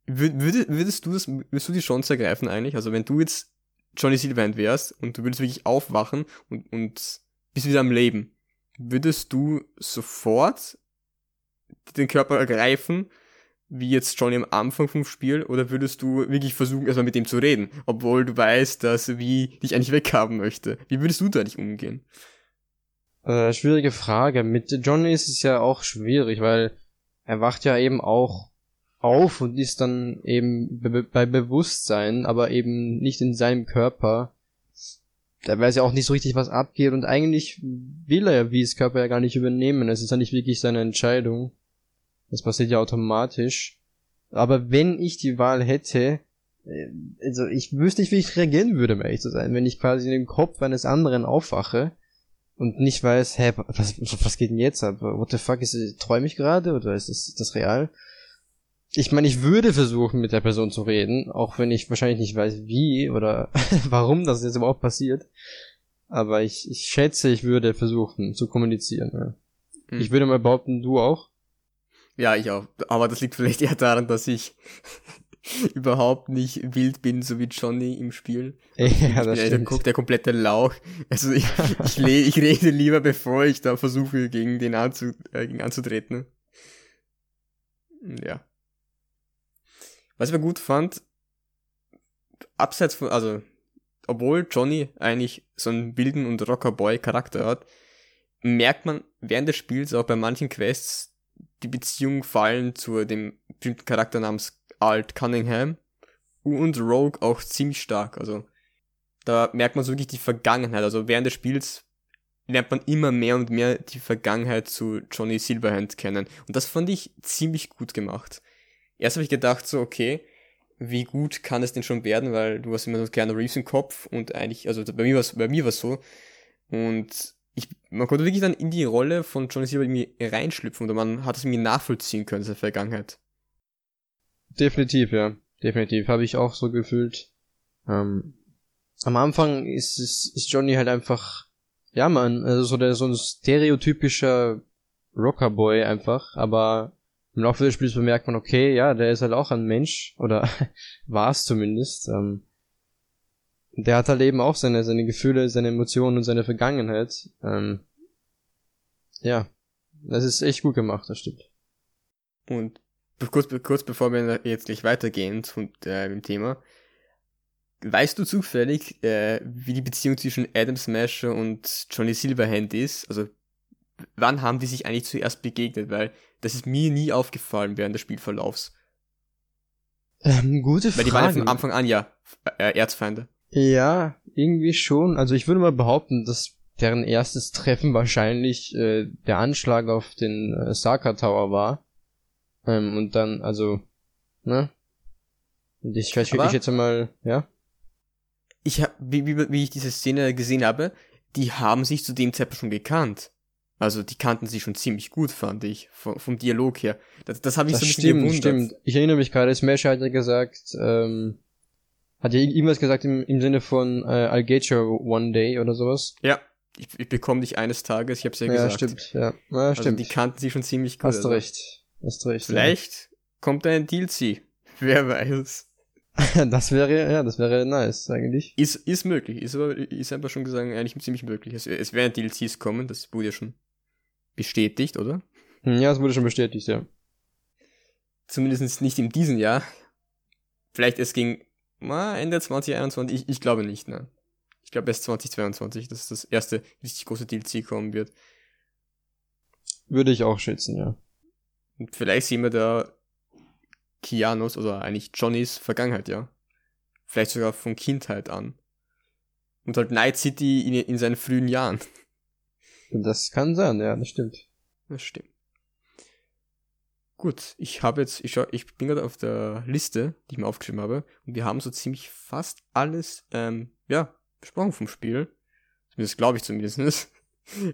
Würdest du das, würdest du die Chance ergreifen eigentlich? Also wenn du jetzt Johnny Silverhand wärst und du würdest wirklich aufwachen und, und bist wieder am Leben, würdest du sofort den Körper ergreifen, wie jetzt Johnny am Anfang vom Spiel, oder würdest du wirklich versuchen, erstmal mit dem zu reden, obwohl du weißt, dass wie dich eigentlich weghaben möchte? Wie würdest du da nicht umgehen? Äh, schwierige Frage. Mit Johnny ist es ja auch schwierig, weil er wacht ja eben auch auf und ist dann eben be bei Bewusstsein, aber eben nicht in seinem Körper. Da weiß ja auch nicht so richtig, was abgeht und eigentlich will er ja wie es Körper ja gar nicht übernehmen. Es ist ja nicht wirklich seine Entscheidung. Das passiert ja automatisch. Aber wenn ich die Wahl hätte, äh, also ich wüsste nicht, wie ich reagieren würde, um ehrlich zu sein, wenn ich quasi in den Kopf eines anderen aufwache und nicht weiß, hä, was, was geht denn jetzt ab? What the fuck, ist, träume ich gerade oder ist das, ist das real? Ich meine, ich würde versuchen, mit der Person zu reden, auch wenn ich wahrscheinlich nicht weiß, wie oder warum das jetzt überhaupt passiert. Aber ich, ich schätze, ich würde versuchen zu kommunizieren. Ja. Hm. Ich würde mal behaupten, du auch. Ja, ich auch. Aber das liegt vielleicht eher daran, dass ich überhaupt nicht wild bin, so wie Johnny im Spiel. Ja, ich das bin der, der komplette Lauch. Also ich, ich, ich rede lieber, bevor ich da versuche, gegen den anzu, äh, gegen anzutreten. Ja. Was ich aber gut fand, abseits von, also, obwohl Johnny eigentlich so einen wilden und Rockerboy-Charakter hat, merkt man während des Spiels auch bei manchen Quests die Beziehung fallen zu dem bestimmten Charakter namens Alt Cunningham und Rogue auch ziemlich stark. Also da merkt man so wirklich die Vergangenheit. Also während des Spiels lernt man immer mehr und mehr die Vergangenheit zu Johnny Silverhand kennen. Und das fand ich ziemlich gut gemacht erst habe ich gedacht so, okay, wie gut kann es denn schon werden, weil du hast immer so kleiner Reeves im Kopf und eigentlich, also bei mir war bei mir war so und ich, man konnte wirklich dann in die Rolle von Johnny Silver irgendwie reinschlüpfen oder man hat es irgendwie nachvollziehen können, seine Vergangenheit. Definitiv, ja. Definitiv. Habe ich auch so gefühlt. Ähm, am Anfang ist, ist, ist Johnny halt einfach, ja man, also so, der, so ein stereotypischer Rockerboy einfach, aber im Laufe des Spiels bemerkt man, okay, ja, der ist halt auch ein Mensch, oder war es zumindest. Ähm, der hat halt eben auch seine, seine Gefühle, seine Emotionen und seine Vergangenheit. Ähm, ja, das ist echt gut gemacht, das stimmt. Und kurz, kurz bevor wir jetzt gleich weitergehen zum äh, dem Thema, weißt du zufällig, äh, wie die Beziehung zwischen Adam Smasher und Johnny Silverhand ist? Also wann haben die sich eigentlich zuerst begegnet? Weil das ist mir nie aufgefallen während des Spielverlaufs. Ähm, gute Frage. Weil die waren ja von Anfang an ja äh, Erzfeinde. Ja, irgendwie schon. Also ich würde mal behaupten, dass deren erstes Treffen wahrscheinlich äh, der Anschlag auf den äh, Saka Tower war. Ähm, und dann, also, ne? Und ich, ich, ich jetzt mal, ja? Ich hab, wie, wie, wie ich diese Szene gesehen habe, die haben sich zu dem Zeitpunkt schon gekannt. Also die kannten sich schon ziemlich gut, fand ich, vom, vom Dialog her. Das, das habe ich das so ein stimmt, bisschen gewundert. Stimmt. Ich erinnere mich gerade, Smash hat ja gesagt, ähm, hat ja irgendwas gesagt im, im Sinne von äh, I'll get you one day oder sowas. Ja, ich, ich bekomme dich eines Tages, ich hab's ja, ja gesagt. Stimmt, ja, ja also stimmt. Die kannten sich schon ziemlich gut. Hast du also. recht. Hast recht. Vielleicht ja. kommt da ein DLC. Wer weiß. das wäre, ja, das wäre nice, eigentlich. Ist, ist möglich, ist aber, ist einfach schon gesagt, eigentlich ziemlich möglich. Es, es werden DLCs kommen, das wurde ja schon bestätigt, oder? Ja, es wurde schon bestätigt, ja. Zumindest nicht in diesem Jahr. Vielleicht es ging na, Ende 2021, ich, ich glaube nicht, ne. Ich glaube erst 2022, dass das erste richtig große DLC kommen wird. Würde ich auch schätzen, ja. Und vielleicht sehen wir da Kianos oder eigentlich Johnnys Vergangenheit, ja. Vielleicht sogar von Kindheit an. Und halt Night City in, in seinen frühen Jahren. Das kann sein, ja, das stimmt. Das stimmt. Gut, ich habe jetzt, ich, schau, ich bin gerade auf der Liste, die ich mir aufgeschrieben habe, und wir haben so ziemlich fast alles, ähm, ja, besprochen vom Spiel. Das glaube ich zumindest.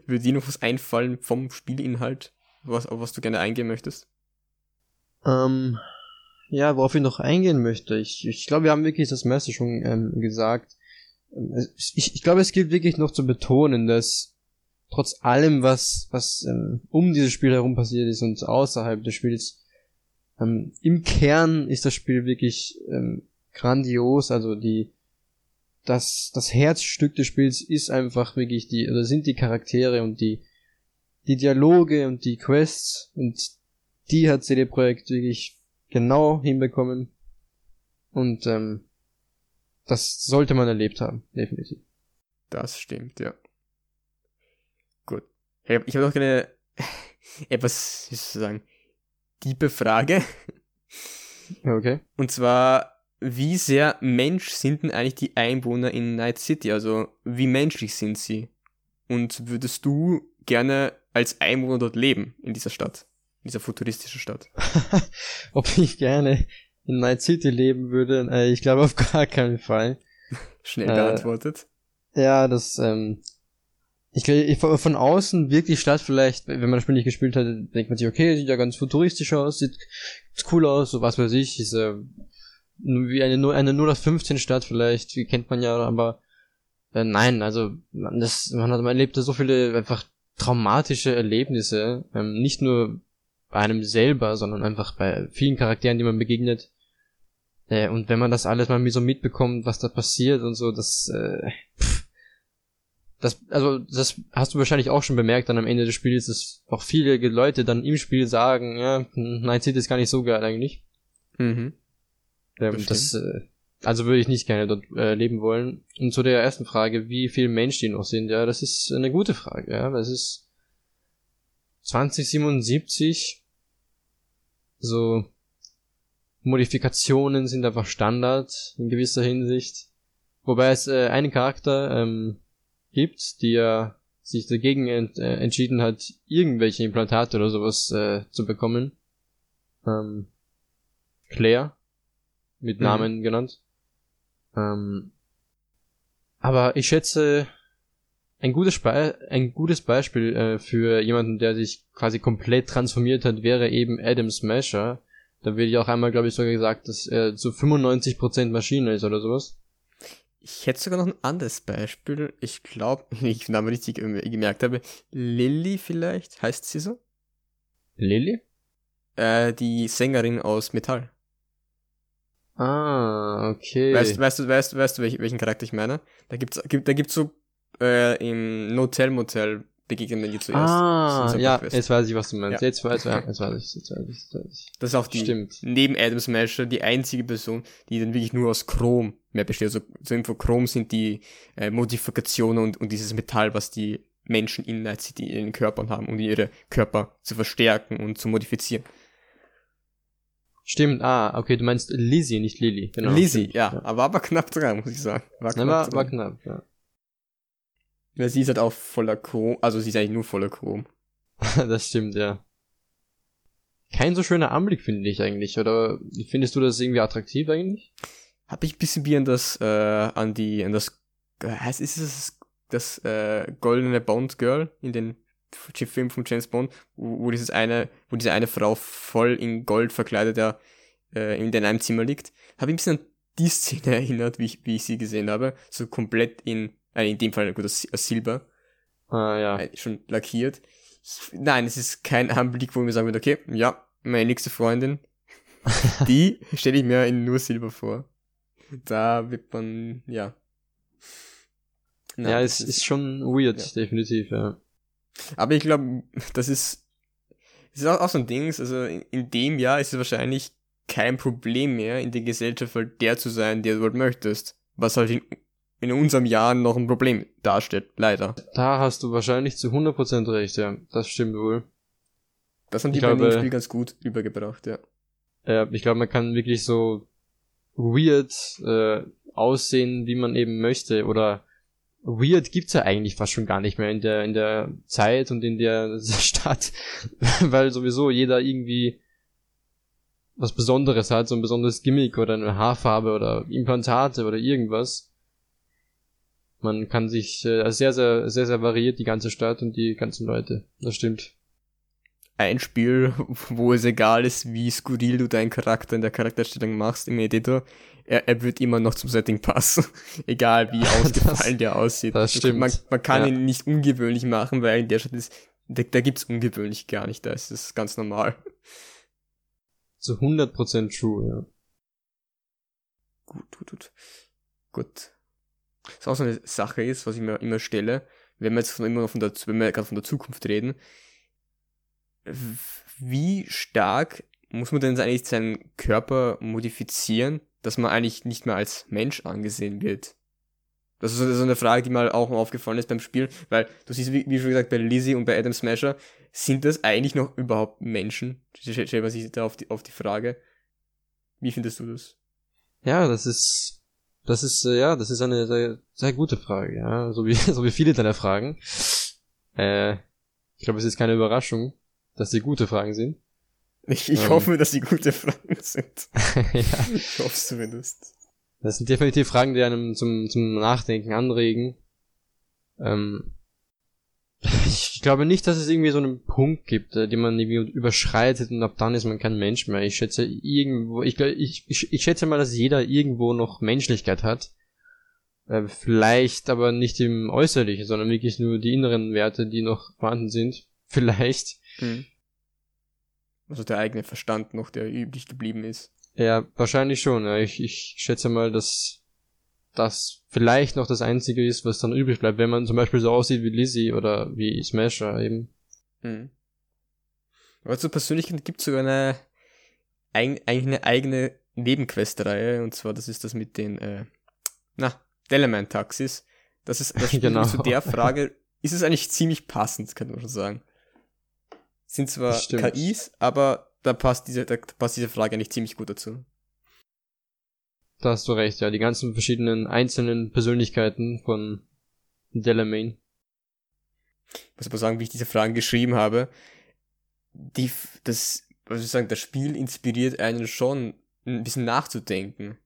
Würde dir noch was einfallen vom Spielinhalt, was, auf was du gerne eingehen möchtest? Ähm, ja, worauf ich noch eingehen möchte, ich, ich glaube, wir haben wirklich das meiste schon ähm, gesagt. Ähm, ich, ich glaube, es gilt wirklich noch zu betonen, dass trotz allem, was, was ähm, um dieses Spiel herum passiert ist und außerhalb des Spiels, ähm, im Kern ist das Spiel wirklich ähm, grandios. Also die das, das Herzstück des Spiels ist einfach wirklich die, oder sind die Charaktere und die, die Dialoge und die Quests und die hat CD Projekt wirklich genau hinbekommen. Und ähm, das sollte man erlebt haben, definitiv. Das stimmt, ja. Ich habe noch eine etwas, wie soll ich sagen, tiefe Frage. Okay. Und zwar, wie sehr Mensch sind denn eigentlich die Einwohner in Night City? Also, wie menschlich sind sie? Und würdest du gerne als Einwohner dort leben, in dieser Stadt? In dieser futuristischen Stadt? Ob ich gerne in Night City leben würde? Äh, ich glaube auf gar keinen Fall. Schnell beantwortet. Äh, ja, das, ähm, ich glaube, von außen wirkt die Stadt vielleicht, wenn man das Spiel nicht gespielt hat, denkt man sich, okay, sieht ja ganz futuristisch aus, sieht cool aus, so was weiß ich, ist äh, wie eine, eine 0 auf 15 Stadt vielleicht, wie kennt man ja, aber äh, nein, also man, das, man hat man erlebt so viele einfach traumatische Erlebnisse, ähm, nicht nur bei einem selber, sondern einfach bei vielen Charakteren, die man begegnet. Äh, und wenn man das alles mal so mitbekommt, was da passiert und so, das, äh, das, also das hast du wahrscheinlich auch schon bemerkt dann am Ende des Spiels, dass auch viele Leute dann im Spiel sagen, ja, Night City ist gar nicht so geil eigentlich. Mhm. Ähm, das, äh, also würde ich nicht gerne dort äh, leben wollen. Und zu der ersten Frage, wie viele Menschen die noch sind, ja, das ist eine gute Frage, ja, das ist 2077, so Modifikationen sind einfach Standard in gewisser Hinsicht. Wobei es äh, einen Charakter, ähm, gibt, die ja sich dagegen ent, äh, entschieden hat, irgendwelche Implantate oder sowas äh, zu bekommen. Ähm, Claire, mit mhm. Namen genannt. Ähm, aber ich schätze, ein gutes, Be ein gutes Beispiel äh, für jemanden, der sich quasi komplett transformiert hat, wäre eben Adam Smasher. Da wird ja auch einmal, glaube ich, sogar gesagt, dass er zu 95% Maschine ist oder sowas. Ich hätte sogar noch ein anderes Beispiel. Ich glaube, ich Name richtig gemerkt habe. Lilly vielleicht, heißt sie so? Lilly? Äh, die Sängerin aus Metall. Ah, okay. Weißt, weißt du, weißt, weißt du, welchen Charakter ich meine? Da gibt's, gibt, da gibt's so äh, im Notel Motel begegnen die zuerst. Ah, ja, jetzt weiß ich, was du meinst. Ja. Jetzt, weiß, ja, jetzt weiß ich, jetzt weiß ich, jetzt weiß ich. Das ist auch die, Stimmt. neben Adam Smasher, die einzige Person, die dann wirklich nur aus Chrom mehr besteht. Also zur Info, Chrom sind die äh, Modifikationen und, und dieses Metall, was die Menschen in Night City in den Körpern haben, um ihre Körper zu verstärken und zu modifizieren. Stimmt, ah, okay, du meinst Lizzie, nicht Lily. Genau. Lizzie, ja, ja, aber war knapp dran, muss ich sagen. War knapp, war, war knapp ja. Ja, sie ist halt auch voller Chrom, also sie ist eigentlich nur voller Chrom. das stimmt, ja. Kein so schöner Anblick, finde ich eigentlich, oder findest du das irgendwie attraktiv eigentlich? Hab ich ein bisschen wie an das, äh, an die, an das, äh, heißt, ist es das, äh, goldene Bond Girl in den Film von James Bond, wo, wo dieses eine, wo diese eine Frau voll in Gold verkleidet ja, äh, in einem Zimmer liegt. Habe ich ein bisschen an die Szene erinnert, wie ich, wie ich sie gesehen habe. So komplett in äh, in dem Fall gut aus, aus Silber. Ah, ja. Äh, schon lackiert. Nein, es ist kein Anblick, wo mir sagen würde, okay, ja, meine nächste Freundin, die stelle ich mir in nur Silber vor. Da wird man, ja. Nein, ja, es ist, ist, schon weird, ja. definitiv, ja. Aber ich glaube, das ist, das ist auch, auch so ein Ding, also in, in, dem Jahr ist es wahrscheinlich kein Problem mehr, in der Gesellschaft halt der zu sein, der du halt möchtest. Was halt in in unserem Jahr noch ein Problem darstellt, leider. Da hast du wahrscheinlich zu 100% recht, ja. Das stimmt wohl. Das haben die bei dem Spiel ganz gut übergebracht, ja. Ja, ich glaube, man kann wirklich so weird äh, aussehen, wie man eben möchte. Oder weird gibt's ja eigentlich fast schon gar nicht mehr in der, in der Zeit und in der Stadt. Weil sowieso jeder irgendwie was Besonderes hat, so ein besonderes Gimmick oder eine Haarfarbe oder Implantate oder irgendwas. Man kann sich äh, sehr, sehr, sehr, sehr variiert die ganze Stadt und die ganzen Leute. Das stimmt. ein Spiel, wo es egal ist, wie skurril du deinen Charakter in der Charakterstellung machst im Editor, er, er wird immer noch zum Setting passen. egal wie ausgefallen das, der aussieht. Das stimmt. Man, man kann ja. ihn nicht ungewöhnlich machen, weil in der Stadt ist, da, da gibt's ungewöhnlich gar nicht, da ist es ganz normal. Zu 100% true, ja. Gut, gut, gut. Gut. Was auch so eine Sache ist, was ich mir immer stelle, wenn wir jetzt von, immer von der, wenn wir gerade von der Zukunft reden, wie stark muss man denn eigentlich seinen Körper modifizieren, dass man eigentlich nicht mehr als Mensch angesehen wird? Das ist so eine Frage, die mir auch aufgefallen ist beim Spiel, weil du siehst, wie, wie schon gesagt, bei Lizzie und bei Adam Smasher, sind das eigentlich noch überhaupt Menschen? Stellt man sich da auf die, auf die Frage. Wie findest du das? Ja, das ist, das ist, äh, ja, das ist eine sehr, sehr gute Frage, ja, so wie, so wie viele deiner Fragen. Äh, ich glaube, es ist keine Überraschung, dass sie gute Fragen sind. Ich, ich ähm. hoffe, dass sie gute Fragen sind. ja. Ich hoffe es zumindest. Das sind definitiv Fragen, die einem zum, zum Nachdenken anregen. Ähm, ich glaube nicht, dass es irgendwie so einen Punkt gibt, äh, den man irgendwie überschreitet und ab dann ist man kein Mensch mehr. Ich schätze irgendwo, ich, ich, ich, ich schätze mal, dass jeder irgendwo noch Menschlichkeit hat. Äh, vielleicht aber nicht im Äußerlichen, sondern wirklich nur die inneren Werte, die noch vorhanden sind. Vielleicht. Mhm. Also der eigene Verstand noch, der üblich geblieben ist. Ja, wahrscheinlich schon. Ich, ich schätze mal, dass das vielleicht noch das Einzige ist, was dann übrig bleibt, wenn man zum Beispiel so aussieht wie Lizzie oder wie Smasher eben. Hm. Aber zur Persönlichkeit gibt es sogar eine, eigentlich eine eigene Nebenquest-Reihe, und zwar das ist das mit den, äh, na, Delamant-Taxis. Das ist das genau. zu der Frage, ist es eigentlich ziemlich passend, könnte man schon sagen. Sind zwar KIs, aber da passt diese, da passt diese Frage eigentlich ziemlich gut dazu. Da hast du recht, ja. Die ganzen verschiedenen einzelnen Persönlichkeiten von Delamain. Ich muss aber sagen, wie ich diese Fragen geschrieben habe, die, das, was ich sagen, das Spiel inspiriert einen schon, ein bisschen nachzudenken.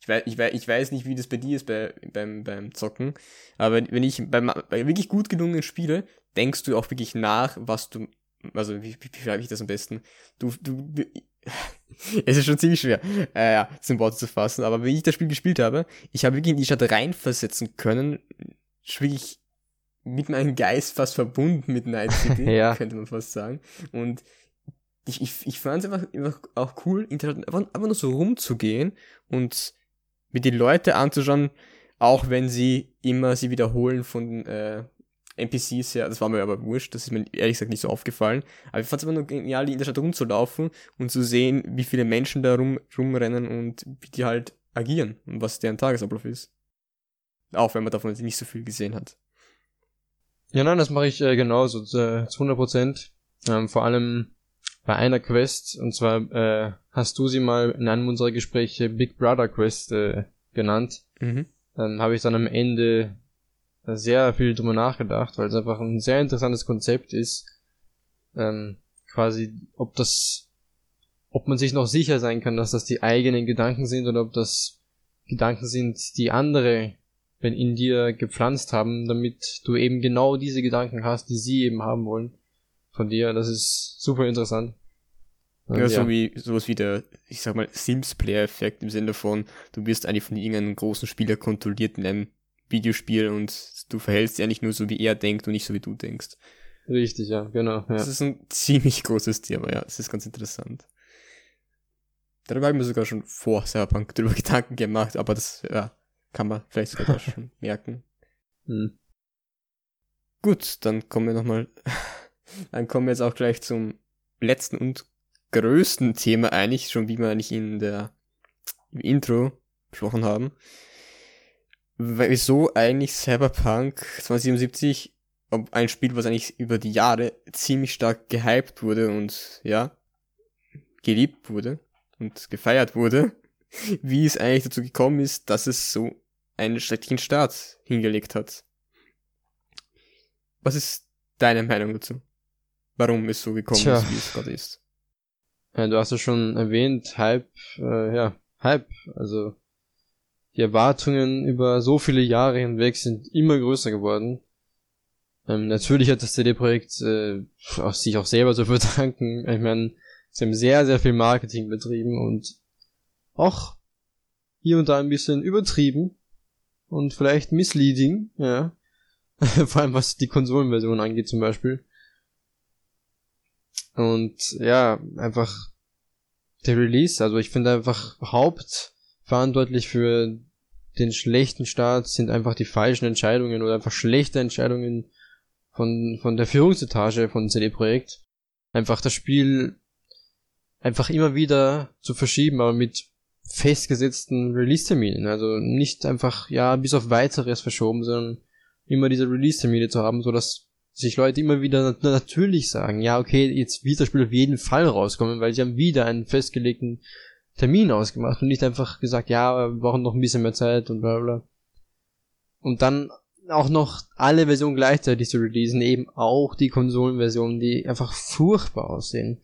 Ich weiß, ich weiß, ich weiß nicht, wie das bei dir ist bei, beim, beim Zocken, aber wenn ich beim, bei wirklich gut gelungenen Spiele, denkst du auch wirklich nach, was du also wie, wie beschreibe ich das am besten? Du, du, es ist schon ziemlich schwer, äh, ja, das in Worte zu fassen, aber wenn ich das Spiel gespielt habe, ich habe wirklich in die Stadt reinversetzen können, wirklich mit meinem Geist fast verbunden mit Night City, ja. könnte man fast sagen. Und ich, ich, ich fand es einfach, einfach auch cool, einfach, einfach nur so rumzugehen und mir die Leute anzuschauen, auch wenn sie immer sie wiederholen von äh, NPCs, ja, das war mir aber wurscht, das ist mir ehrlich gesagt nicht so aufgefallen. Aber ich fand es immer nur genial, in der Stadt rumzulaufen und zu sehen, wie viele Menschen da rum, rumrennen und wie die halt agieren und was deren Tagesablauf ist. Auch wenn man davon nicht so viel gesehen hat. Ja, nein, das mache ich äh, genauso, zu, zu 100 Prozent. Ähm, vor allem bei einer Quest, und zwar äh, hast du sie mal in einem unserer Gespräche Big Brother Quest äh, genannt. Mhm. Dann habe ich dann am Ende sehr viel drüber nachgedacht, weil es einfach ein sehr interessantes Konzept ist. Ähm, quasi, ob das, ob man sich noch sicher sein kann, dass das die eigenen Gedanken sind oder ob das Gedanken sind, die andere wenn in dir gepflanzt haben, damit du eben genau diese Gedanken hast, die sie eben haben wollen von dir. Das ist super interessant. ja, ja, so wie sowas wie der, ich sag mal, Sims-Player-Effekt im Sinne von, du wirst eigentlich von irgendeinem großen Spieler kontrolliert in einem Videospiel und du verhältst dich eigentlich nur so, wie er denkt und nicht so, wie du denkst. Richtig, ja, genau. Ja. Das ist ein ziemlich großes Thema, ja, das ist ganz interessant. Darüber habe ich mir sogar schon vor Cyberpunk drüber Gedanken gemacht, aber das, ja, kann man vielleicht sogar schon merken. Hm. Gut, dann kommen wir nochmal, dann kommen wir jetzt auch gleich zum letzten und größten Thema eigentlich, schon wie wir eigentlich in der, im Intro besprochen haben wieso eigentlich Cyberpunk 2077, ob ein Spiel, was eigentlich über die Jahre ziemlich stark gehypt wurde und ja, geliebt wurde und gefeiert wurde, wie es eigentlich dazu gekommen ist, dass es so einen schrecklichen Start hingelegt hat. Was ist deine Meinung dazu? Warum es so gekommen Tja. ist, wie es gerade ist? Ja, du hast es schon erwähnt, Hype, äh, ja, Hype, also die Erwartungen über so viele Jahre hinweg sind immer größer geworden. Ähm, natürlich hat das CD-Projekt äh, sich auch selber zu verdanken. Ich meine, sie haben sehr, sehr viel Marketing betrieben und auch hier und da ein bisschen übertrieben und vielleicht misleading, ja. Vor allem was die Konsolenversion angeht zum Beispiel. Und ja, einfach der Release, also ich finde einfach hauptverantwortlich für den schlechten Start sind einfach die falschen Entscheidungen oder einfach schlechte Entscheidungen von, von der Führungsetage von CD Projekt. Einfach das Spiel einfach immer wieder zu verschieben, aber mit festgesetzten Release-Terminen. Also nicht einfach, ja, bis auf weiteres verschoben, sondern immer diese Release-Termine zu haben, so dass sich Leute immer wieder natürlich sagen, ja, okay, jetzt wird das Spiel auf jeden Fall rauskommen, weil sie haben wieder einen festgelegten Termin ausgemacht und nicht einfach gesagt, ja, wir brauchen noch ein bisschen mehr Zeit und bla bla. Und dann auch noch alle Versionen gleichzeitig zu releasen, eben auch die Konsolenversionen, die einfach furchtbar aussehen.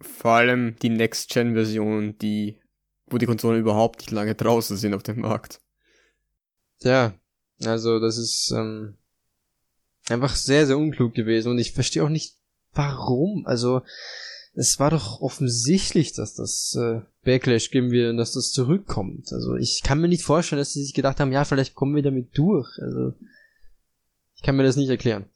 Vor allem die Next-Gen-Version, die, wo die Konsolen überhaupt nicht lange draußen sind auf dem Markt. Ja, also das ist ähm, einfach sehr, sehr unklug gewesen und ich verstehe auch nicht, warum. Also es war doch offensichtlich, dass das äh, Backlash geben wird und dass das zurückkommt. Also ich kann mir nicht vorstellen, dass sie sich gedacht haben, ja, vielleicht kommen wir damit durch. Also ich kann mir das nicht erklären.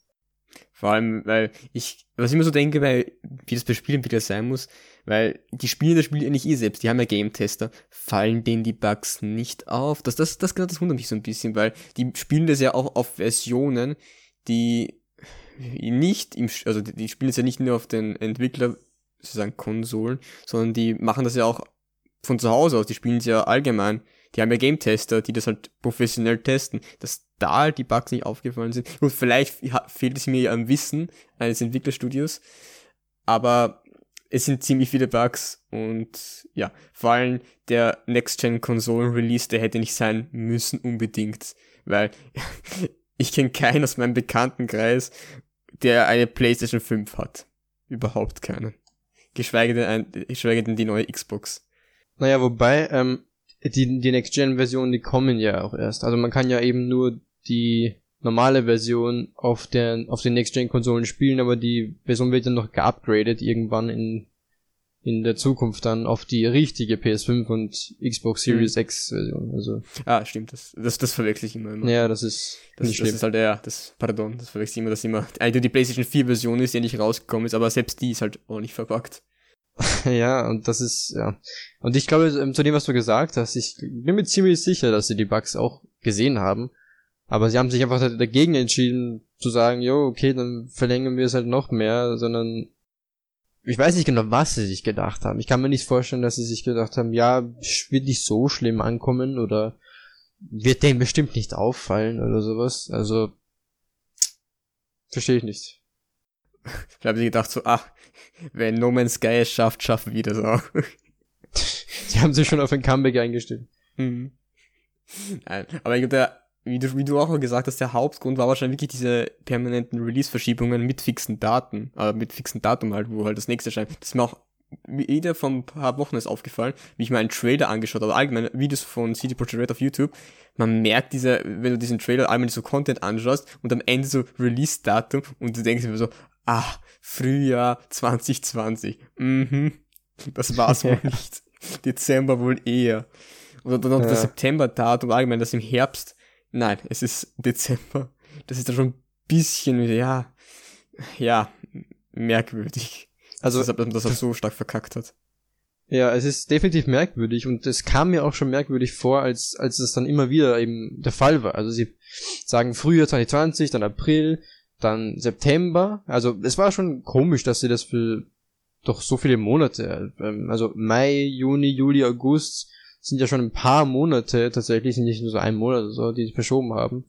Vor allem, weil ich, was ich immer so denke, weil, wie das bei Spielentwickler sein muss, weil die Spiele das Spiel ja nicht eh selbst, die haben ja Game-Tester, fallen denen die Bugs nicht auf. Das, das, das, das wundert mich so ein bisschen, weil die spielen das ja auch auf Versionen, die nicht im, also die spielen es ja nicht nur auf den Entwickler, sozusagen Konsolen, sondern die machen das ja auch von zu Hause aus, die spielen es ja allgemein. Die haben ja Game-Tester, die das halt professionell testen, dass da halt die Bugs nicht aufgefallen sind. Gut, vielleicht fehlt es mir am Wissen eines Entwicklerstudios, aber es sind ziemlich viele Bugs und ja, vor allem der Next-Gen-Konsolen-Release, der hätte nicht sein müssen unbedingt, weil ich kenne keinen aus meinem Bekanntenkreis, der eine PlayStation 5 hat. Überhaupt keinen. Geschweige denn, ein, geschweige denn die neue Xbox. Naja, wobei, ähm, die, die Next-Gen-Versionen, die kommen ja auch erst. Also man kann ja eben nur die normale Version auf der, auf den Next-Gen-Konsolen spielen, aber die Version wird dann noch geupgradet irgendwann in in der Zukunft dann auf die richtige PS5 und Xbox Series mhm. X Version. Also. Ah, stimmt, das, das, das verwechsel ich immer, immer. Ja, das ist das, nicht das ist halt, ja, das, pardon, das verwechsel ich immer, dass immer, also die PlayStation 4 Version ist, die nicht rausgekommen ist, aber selbst die ist halt auch nicht verpackt. ja, und das ist, ja. Und ich glaube, ähm, zu dem, was du gesagt hast, ich bin mir ziemlich sicher, dass sie die Bugs auch gesehen haben. Aber sie haben sich einfach dagegen entschieden, zu sagen, jo, okay, dann verlängern wir es halt noch mehr, sondern ich weiß nicht genau, was sie sich gedacht haben. Ich kann mir nicht vorstellen, dass sie sich gedacht haben, ja, wird nicht so schlimm ankommen oder wird denen bestimmt nicht auffallen oder sowas. Also, verstehe ich nicht. Ich habe sie gedacht so, ach, wenn No Man's Sky es schafft, schaffen wir das auch. Sie haben sich schon auf ein Comeback eingestellt. Mhm. Nein, aber ich glaube, der wie du, wie du auch gesagt hast, der Hauptgrund war wahrscheinlich wirklich diese permanenten Release-Verschiebungen mit fixen Daten, äh, mit fixen Datum halt, wo halt das nächste erscheint. Das ist mir auch jeder von ein paar Wochen ist aufgefallen, wie ich mir einen Trailer angeschaut habe, allgemein Videos von CD Projekt Red auf YouTube. Man merkt diese, wenn du diesen Trailer allgemein so Content anschaust und am Ende so Release-Datum und du denkst immer so, ah, Frühjahr 2020. Mhm. Das war's wohl nicht. Dezember wohl eher. Oder dann noch ja. das September-Datum, allgemein das im Herbst Nein, es ist Dezember. Das ist dann schon ein bisschen, ja, ja, merkwürdig. Also, dass man das auch so stark verkackt hat. Ja, es ist definitiv merkwürdig und es kam mir auch schon merkwürdig vor, als, als es dann immer wieder eben der Fall war. Also sie sagen Frühjahr 2020, dann April, dann September. Also es war schon komisch, dass sie das für doch so viele Monate, ähm, also Mai, Juni, Juli, August, sind ja schon ein paar Monate tatsächlich, sind nicht nur so ein Monat oder so, die sich verschoben haben.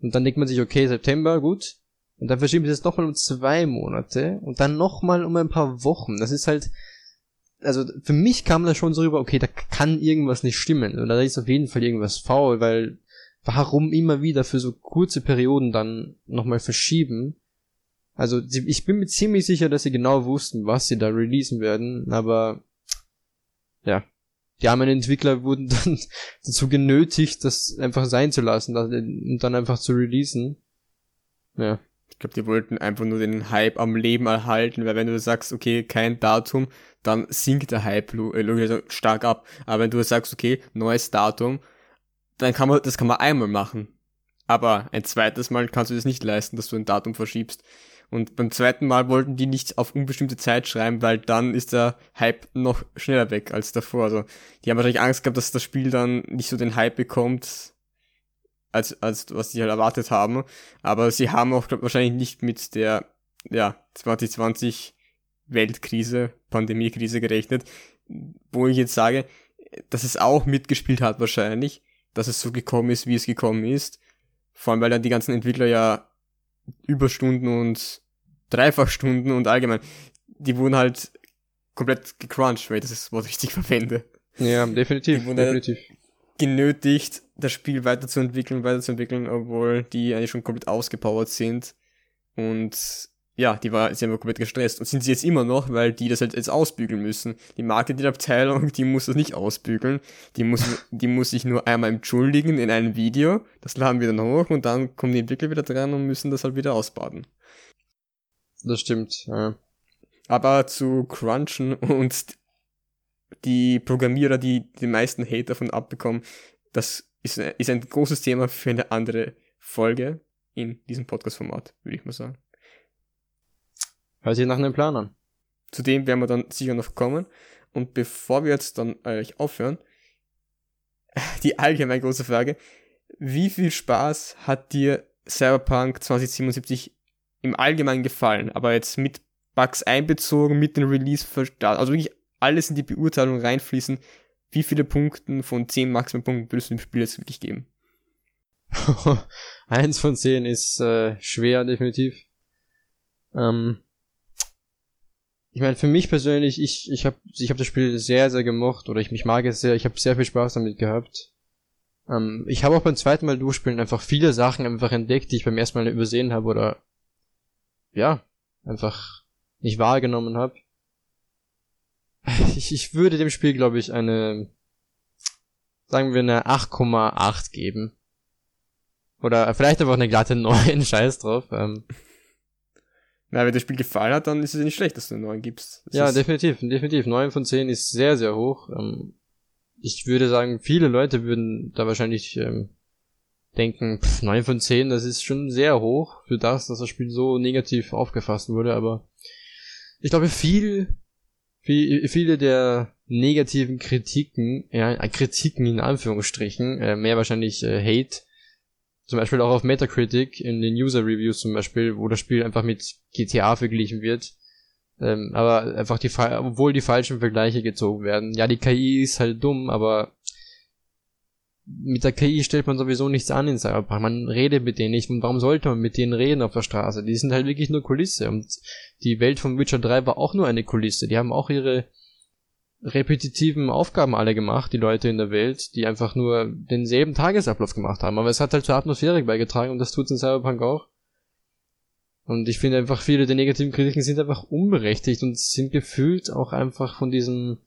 Und dann denkt man sich, okay, September, gut. Und dann verschieben sie es nochmal um zwei Monate und dann nochmal um ein paar Wochen. Das ist halt, also für mich kam das schon so rüber, okay, da kann irgendwas nicht stimmen. Oder da ist auf jeden Fall irgendwas faul, weil warum immer wieder für so kurze Perioden dann nochmal verschieben? Also ich bin mir ziemlich sicher, dass sie genau wussten, was sie da releasen werden, aber ja, die armen Entwickler wurden dann dazu genötigt, das einfach sein zu lassen und dann einfach zu releasen. Ja. Ich glaube, die wollten einfach nur den Hype am Leben erhalten, weil wenn du sagst, okay, kein Datum, dann sinkt der Hype äh, stark ab. Aber wenn du sagst, okay, neues Datum, dann kann man, das kann man einmal machen. Aber ein zweites Mal kannst du das nicht leisten, dass du ein Datum verschiebst. Und beim zweiten Mal wollten die nicht auf unbestimmte Zeit schreiben, weil dann ist der Hype noch schneller weg als davor. Also die haben wahrscheinlich Angst gehabt, dass das Spiel dann nicht so den Hype bekommt, als, als was sie halt erwartet haben. Aber sie haben auch glaub, wahrscheinlich nicht mit der ja, 2020 Weltkrise, Pandemiekrise gerechnet, wo ich jetzt sage, dass es auch mitgespielt hat wahrscheinlich, dass es so gekommen ist, wie es gekommen ist. Vor allem, weil dann die ganzen Entwickler ja Überstunden und Dreifachstunden und allgemein, die wurden halt komplett gecrunched, weil ich das Wort richtig verwende. Ja, definitiv, die wurden definitiv. Halt genötigt, das Spiel weiterzuentwickeln, weiterzuentwickeln, obwohl die eigentlich schon komplett ausgepowert sind. Und ja, die war, sie haben komplett gestresst. Und sind sie jetzt immer noch, weil die das halt jetzt ausbügeln müssen. Die Marketingabteilung, die muss das nicht ausbügeln. Die muss, die muss sich nur einmal entschuldigen in einem Video. Das laden wir dann hoch und dann kommen die Entwickler wieder dran und müssen das halt wieder ausbaden. Das stimmt, ja. Aber zu Crunchen und die Programmierer, die die meisten Hate davon abbekommen, das ist, ist ein großes Thema für eine andere Folge in diesem Podcast-Format, würde ich mal sagen. Hört sich nach einem Plan an. Zu dem werden wir dann sicher noch kommen. Und bevor wir jetzt dann eigentlich aufhören, die allgemein große Frage, wie viel Spaß hat dir Cyberpunk 2077 im Allgemeinen gefallen? Aber jetzt mit Bugs einbezogen, mit dem Release, also wirklich alles in die Beurteilung reinfließen. Wie viele Punkte von 10 Maximumpunkten würdest du dem Spiel jetzt wirklich geben? Eins von 10 ist äh, schwer, definitiv. Ähm, ich meine, für mich persönlich, ich, ich habe ich hab das Spiel sehr, sehr gemocht oder ich mich mag es sehr, ich habe sehr viel Spaß damit gehabt. Ähm, ich habe auch beim zweiten Mal durchspielen einfach viele Sachen einfach entdeckt, die ich beim ersten Mal übersehen habe oder ja, einfach nicht wahrgenommen habe. Ich, ich würde dem Spiel, glaube ich, eine, sagen wir eine 8,8 geben. Oder vielleicht einfach eine glatte 9, scheiß drauf. Ähm, na, wenn das Spiel gefallen hat, dann ist es nicht schlecht, dass du einen 9 gibst. Das ja, definitiv, definitiv. 9 von 10 ist sehr, sehr hoch. Ähm, ich würde sagen, viele Leute würden da wahrscheinlich ähm, denken, pff, 9 von 10, das ist schon sehr hoch für das, dass das Spiel so negativ aufgefasst wurde, aber ich glaube, viel, viel viele der negativen Kritiken, ja, Kritiken in Anführungsstrichen, äh, mehr wahrscheinlich äh, Hate, zum Beispiel auch auf Metacritic in den User Reviews zum Beispiel, wo das Spiel einfach mit GTA verglichen wird. Ähm, aber einfach die, obwohl die falschen Vergleiche gezogen werden. Ja, die KI ist halt dumm, aber mit der KI stellt man sowieso nichts an in Cyberpunk. Man redet mit denen nicht. Und warum sollte man mit denen reden auf der Straße? Die sind halt wirklich nur Kulisse. Und die Welt von Witcher 3 war auch nur eine Kulisse. Die haben auch ihre repetitiven Aufgaben alle gemacht, die Leute in der Welt, die einfach nur denselben Tagesablauf gemacht haben. Aber es hat halt zur Atmosphäre beigetragen und das tut es in Cyberpunk auch. Und ich finde einfach, viele der negativen Kritiken sind einfach unberechtigt und sind gefühlt auch einfach von diesem,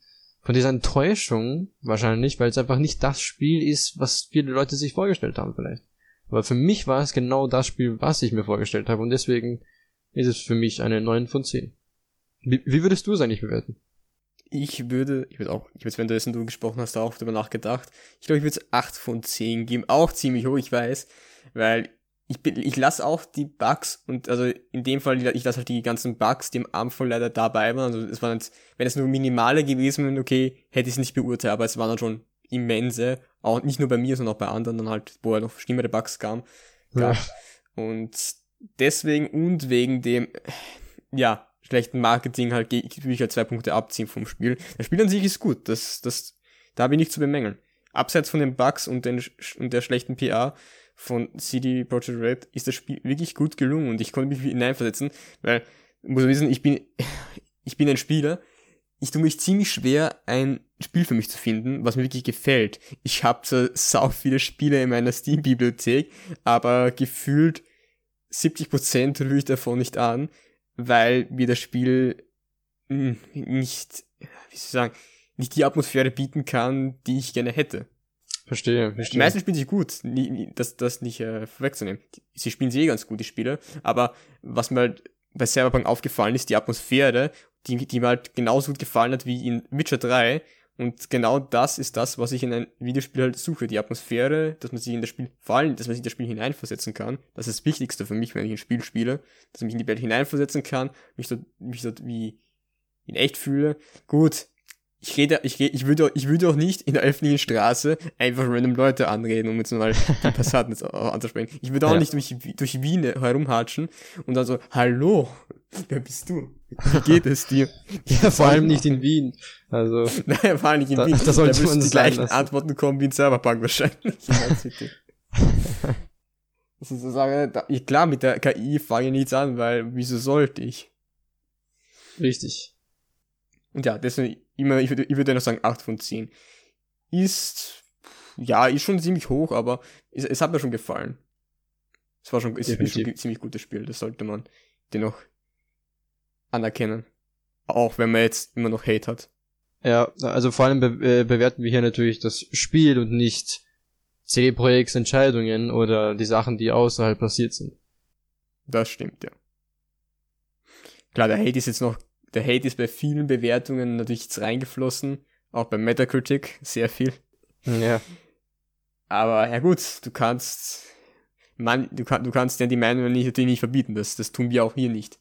von dieser Enttäuschung wahrscheinlich, weil es einfach nicht das Spiel ist, was viele Leute sich vorgestellt haben vielleicht. Aber für mich war es genau das Spiel, was ich mir vorgestellt habe und deswegen ist es für mich eine 9 von 10. Wie, wie würdest du es eigentlich bewerten? Ich würde, ich würde auch, ich würde, wenn du dessen du gesprochen hast, auch darüber nachgedacht. Ich glaube, ich würde es 8 von 10 geben. Auch ziemlich hoch, ich weiß. Weil ich bin, ich lasse auch die Bugs und also in dem Fall, ich lasse halt die ganzen Bugs, die am Anfang leider dabei waren. Also es waren jetzt, wenn es nur minimale gewesen wären, okay, hätte ich es nicht beurteilt, aber es waren dann schon immense. Auch nicht nur bei mir, sondern auch bei anderen dann halt, wo er noch schlimmere Bugs kam. Ja. Und deswegen und wegen dem, ja, schlechten Marketing halt würde ich halt zwei Punkte abziehen vom Spiel. Das Spiel an sich ist gut, das, das, da habe ich nicht zu bemängeln. Abseits von den Bugs und, den, und der schlechten PR von CD Projekt Red ist das Spiel wirklich gut gelungen und ich konnte mich hineinversetzen, weil, muss man wissen, ich bin, ich bin ein Spieler, ich tue mich ziemlich schwer, ein Spiel für mich zu finden, was mir wirklich gefällt. Ich habe so sau viele Spiele in meiner Steam-Bibliothek, aber gefühlt 70% rühre ich davon nicht an weil mir das Spiel hm, nicht, wie soll ich sagen, nicht die Atmosphäre bieten kann, die ich gerne hätte. Verstehe, Die verstehe. meisten spielen sich gut, das, das nicht äh, vorwegzunehmen. Sie spielen sie eh ganz gut, die Spieler, aber was mir halt bei Cyberpunk aufgefallen ist, die Atmosphäre, die, die mir halt genauso gut gefallen hat wie in Witcher 3. Und genau das ist das, was ich in ein Videospiel halt suche. Die Atmosphäre, dass man sich in das Spiel, vor allem, dass man sich in das Spiel hineinversetzen kann. Das ist das Wichtigste für mich, wenn ich ein Spiel spiele. Dass ich mich in die Welt hineinversetzen kann, mich dort, mich dort wie in echt fühle. Gut, ich rede, ich rede, ich würde, ich würde auch nicht in der öffentlichen Straße einfach random Leute anreden, um jetzt mal die Passanten anzusprechen. Ich würde auch Ja. nicht durch, durch Wien herumhatschen und dann so, hallo, wer bist du? Wie geht es dir? ja, vor allem nicht in Wien. Also, Naja, vor allem nicht in Da- Wien. da sollte müssten man die gleichen lassen. Antworten kommen wie in Cyberpunk wahrscheinlich. Das ist so sagen, da, klar, mit der KI fange ich nichts an, weil wieso sollte ich? richtig. Und ja, deswegen immer, ich würde, ich würde noch sagen 8 von 10. Ist, ja, ist schon ziemlich hoch, aber es, es hat mir schon gefallen. Es war schon, es ist schon ein ziemlich gutes Spiel, das sollte man dennoch anerkennen. Auch wenn man jetzt immer noch Hate hat. Ja, also vor allem be äh, bewerten wir hier natürlich das Spiel und nicht CD Projekts Entscheidungen oder die Sachen, die außerhalb passiert sind. Das stimmt, ja. Klar, der Hate ist jetzt noch, der Hate ist bei vielen Bewertungen natürlich jetzt reingeflossen, auch bei Metacritic sehr viel. Ja, Aber ja gut, du kannst, man, du, kann, du kannst ja die Meinung nicht, natürlich nicht verbieten, das, das tun wir auch hier nicht.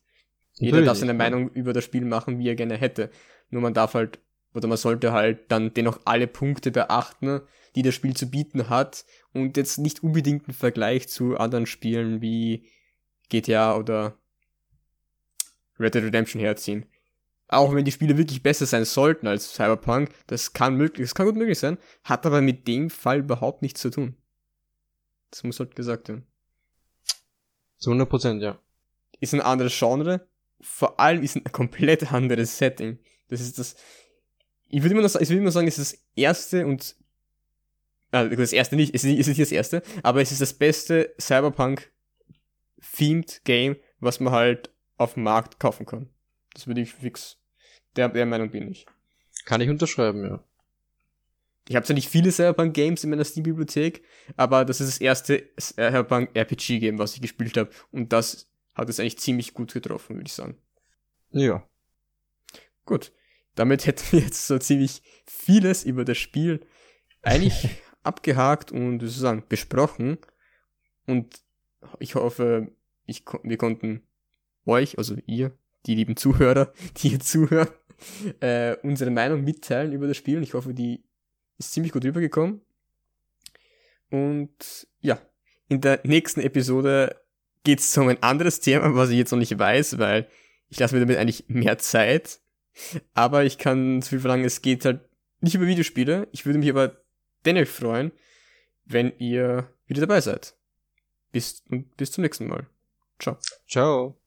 Jeder darf seine ja. Meinung über das Spiel machen, wie er gerne hätte. Nur man darf halt, oder man sollte halt dann dennoch alle Punkte beachten, die das Spiel zu bieten hat und jetzt nicht unbedingt einen Vergleich zu anderen Spielen wie GTA oder Red Dead Redemption herziehen. Auch wenn die Spiele wirklich besser sein sollten als Cyberpunk, das kann möglich, das kann gut möglich sein, hat aber mit dem Fall überhaupt nichts zu tun. Das muss halt gesagt werden. zu 100 Prozent, ja. ist ein anderes Genre, vor allem ist ein komplett anderes Setting. Das ist das, ich würde immer noch sagen, ich würde immer sagen, es ist das erste und, äh, das erste nicht, es ist nicht, es ist nicht das erste, aber es ist das beste Cyberpunk-themed Game, was man halt auf dem Markt kaufen kann. Das würde ich fix, der, der Meinung bin ich. Kann ich unterschreiben, ja. Ich habe zwar nicht viele Cyberpunk-Games in meiner Steam-Bibliothek, aber das ist das erste Cyberpunk-RPG-Game, was ich gespielt habe. Und das hat es eigentlich ziemlich gut getroffen, würde ich sagen. Ja. Gut, damit hätten wir jetzt so ziemlich vieles über das Spiel eigentlich abgehakt und sozusagen besprochen. Und ich hoffe, ich, wir konnten euch, also ihr, die lieben Zuhörer, die hier zuhören, äh, unsere Meinung mitteilen über das Spiel. Und ich hoffe, die ist ziemlich gut rübergekommen. Und ja, in der nächsten Episode geht's um ein anderes Thema, was ich jetzt noch nicht weiß, weil ich lasse mir damit eigentlich mehr Zeit. Aber ich kann zu viel verlangen, es geht halt nicht über Videospiele. Ich würde mich aber dennoch freuen, wenn ihr wieder dabei seid. Bis, bis zum nächsten Mal. Ciao. Ciao.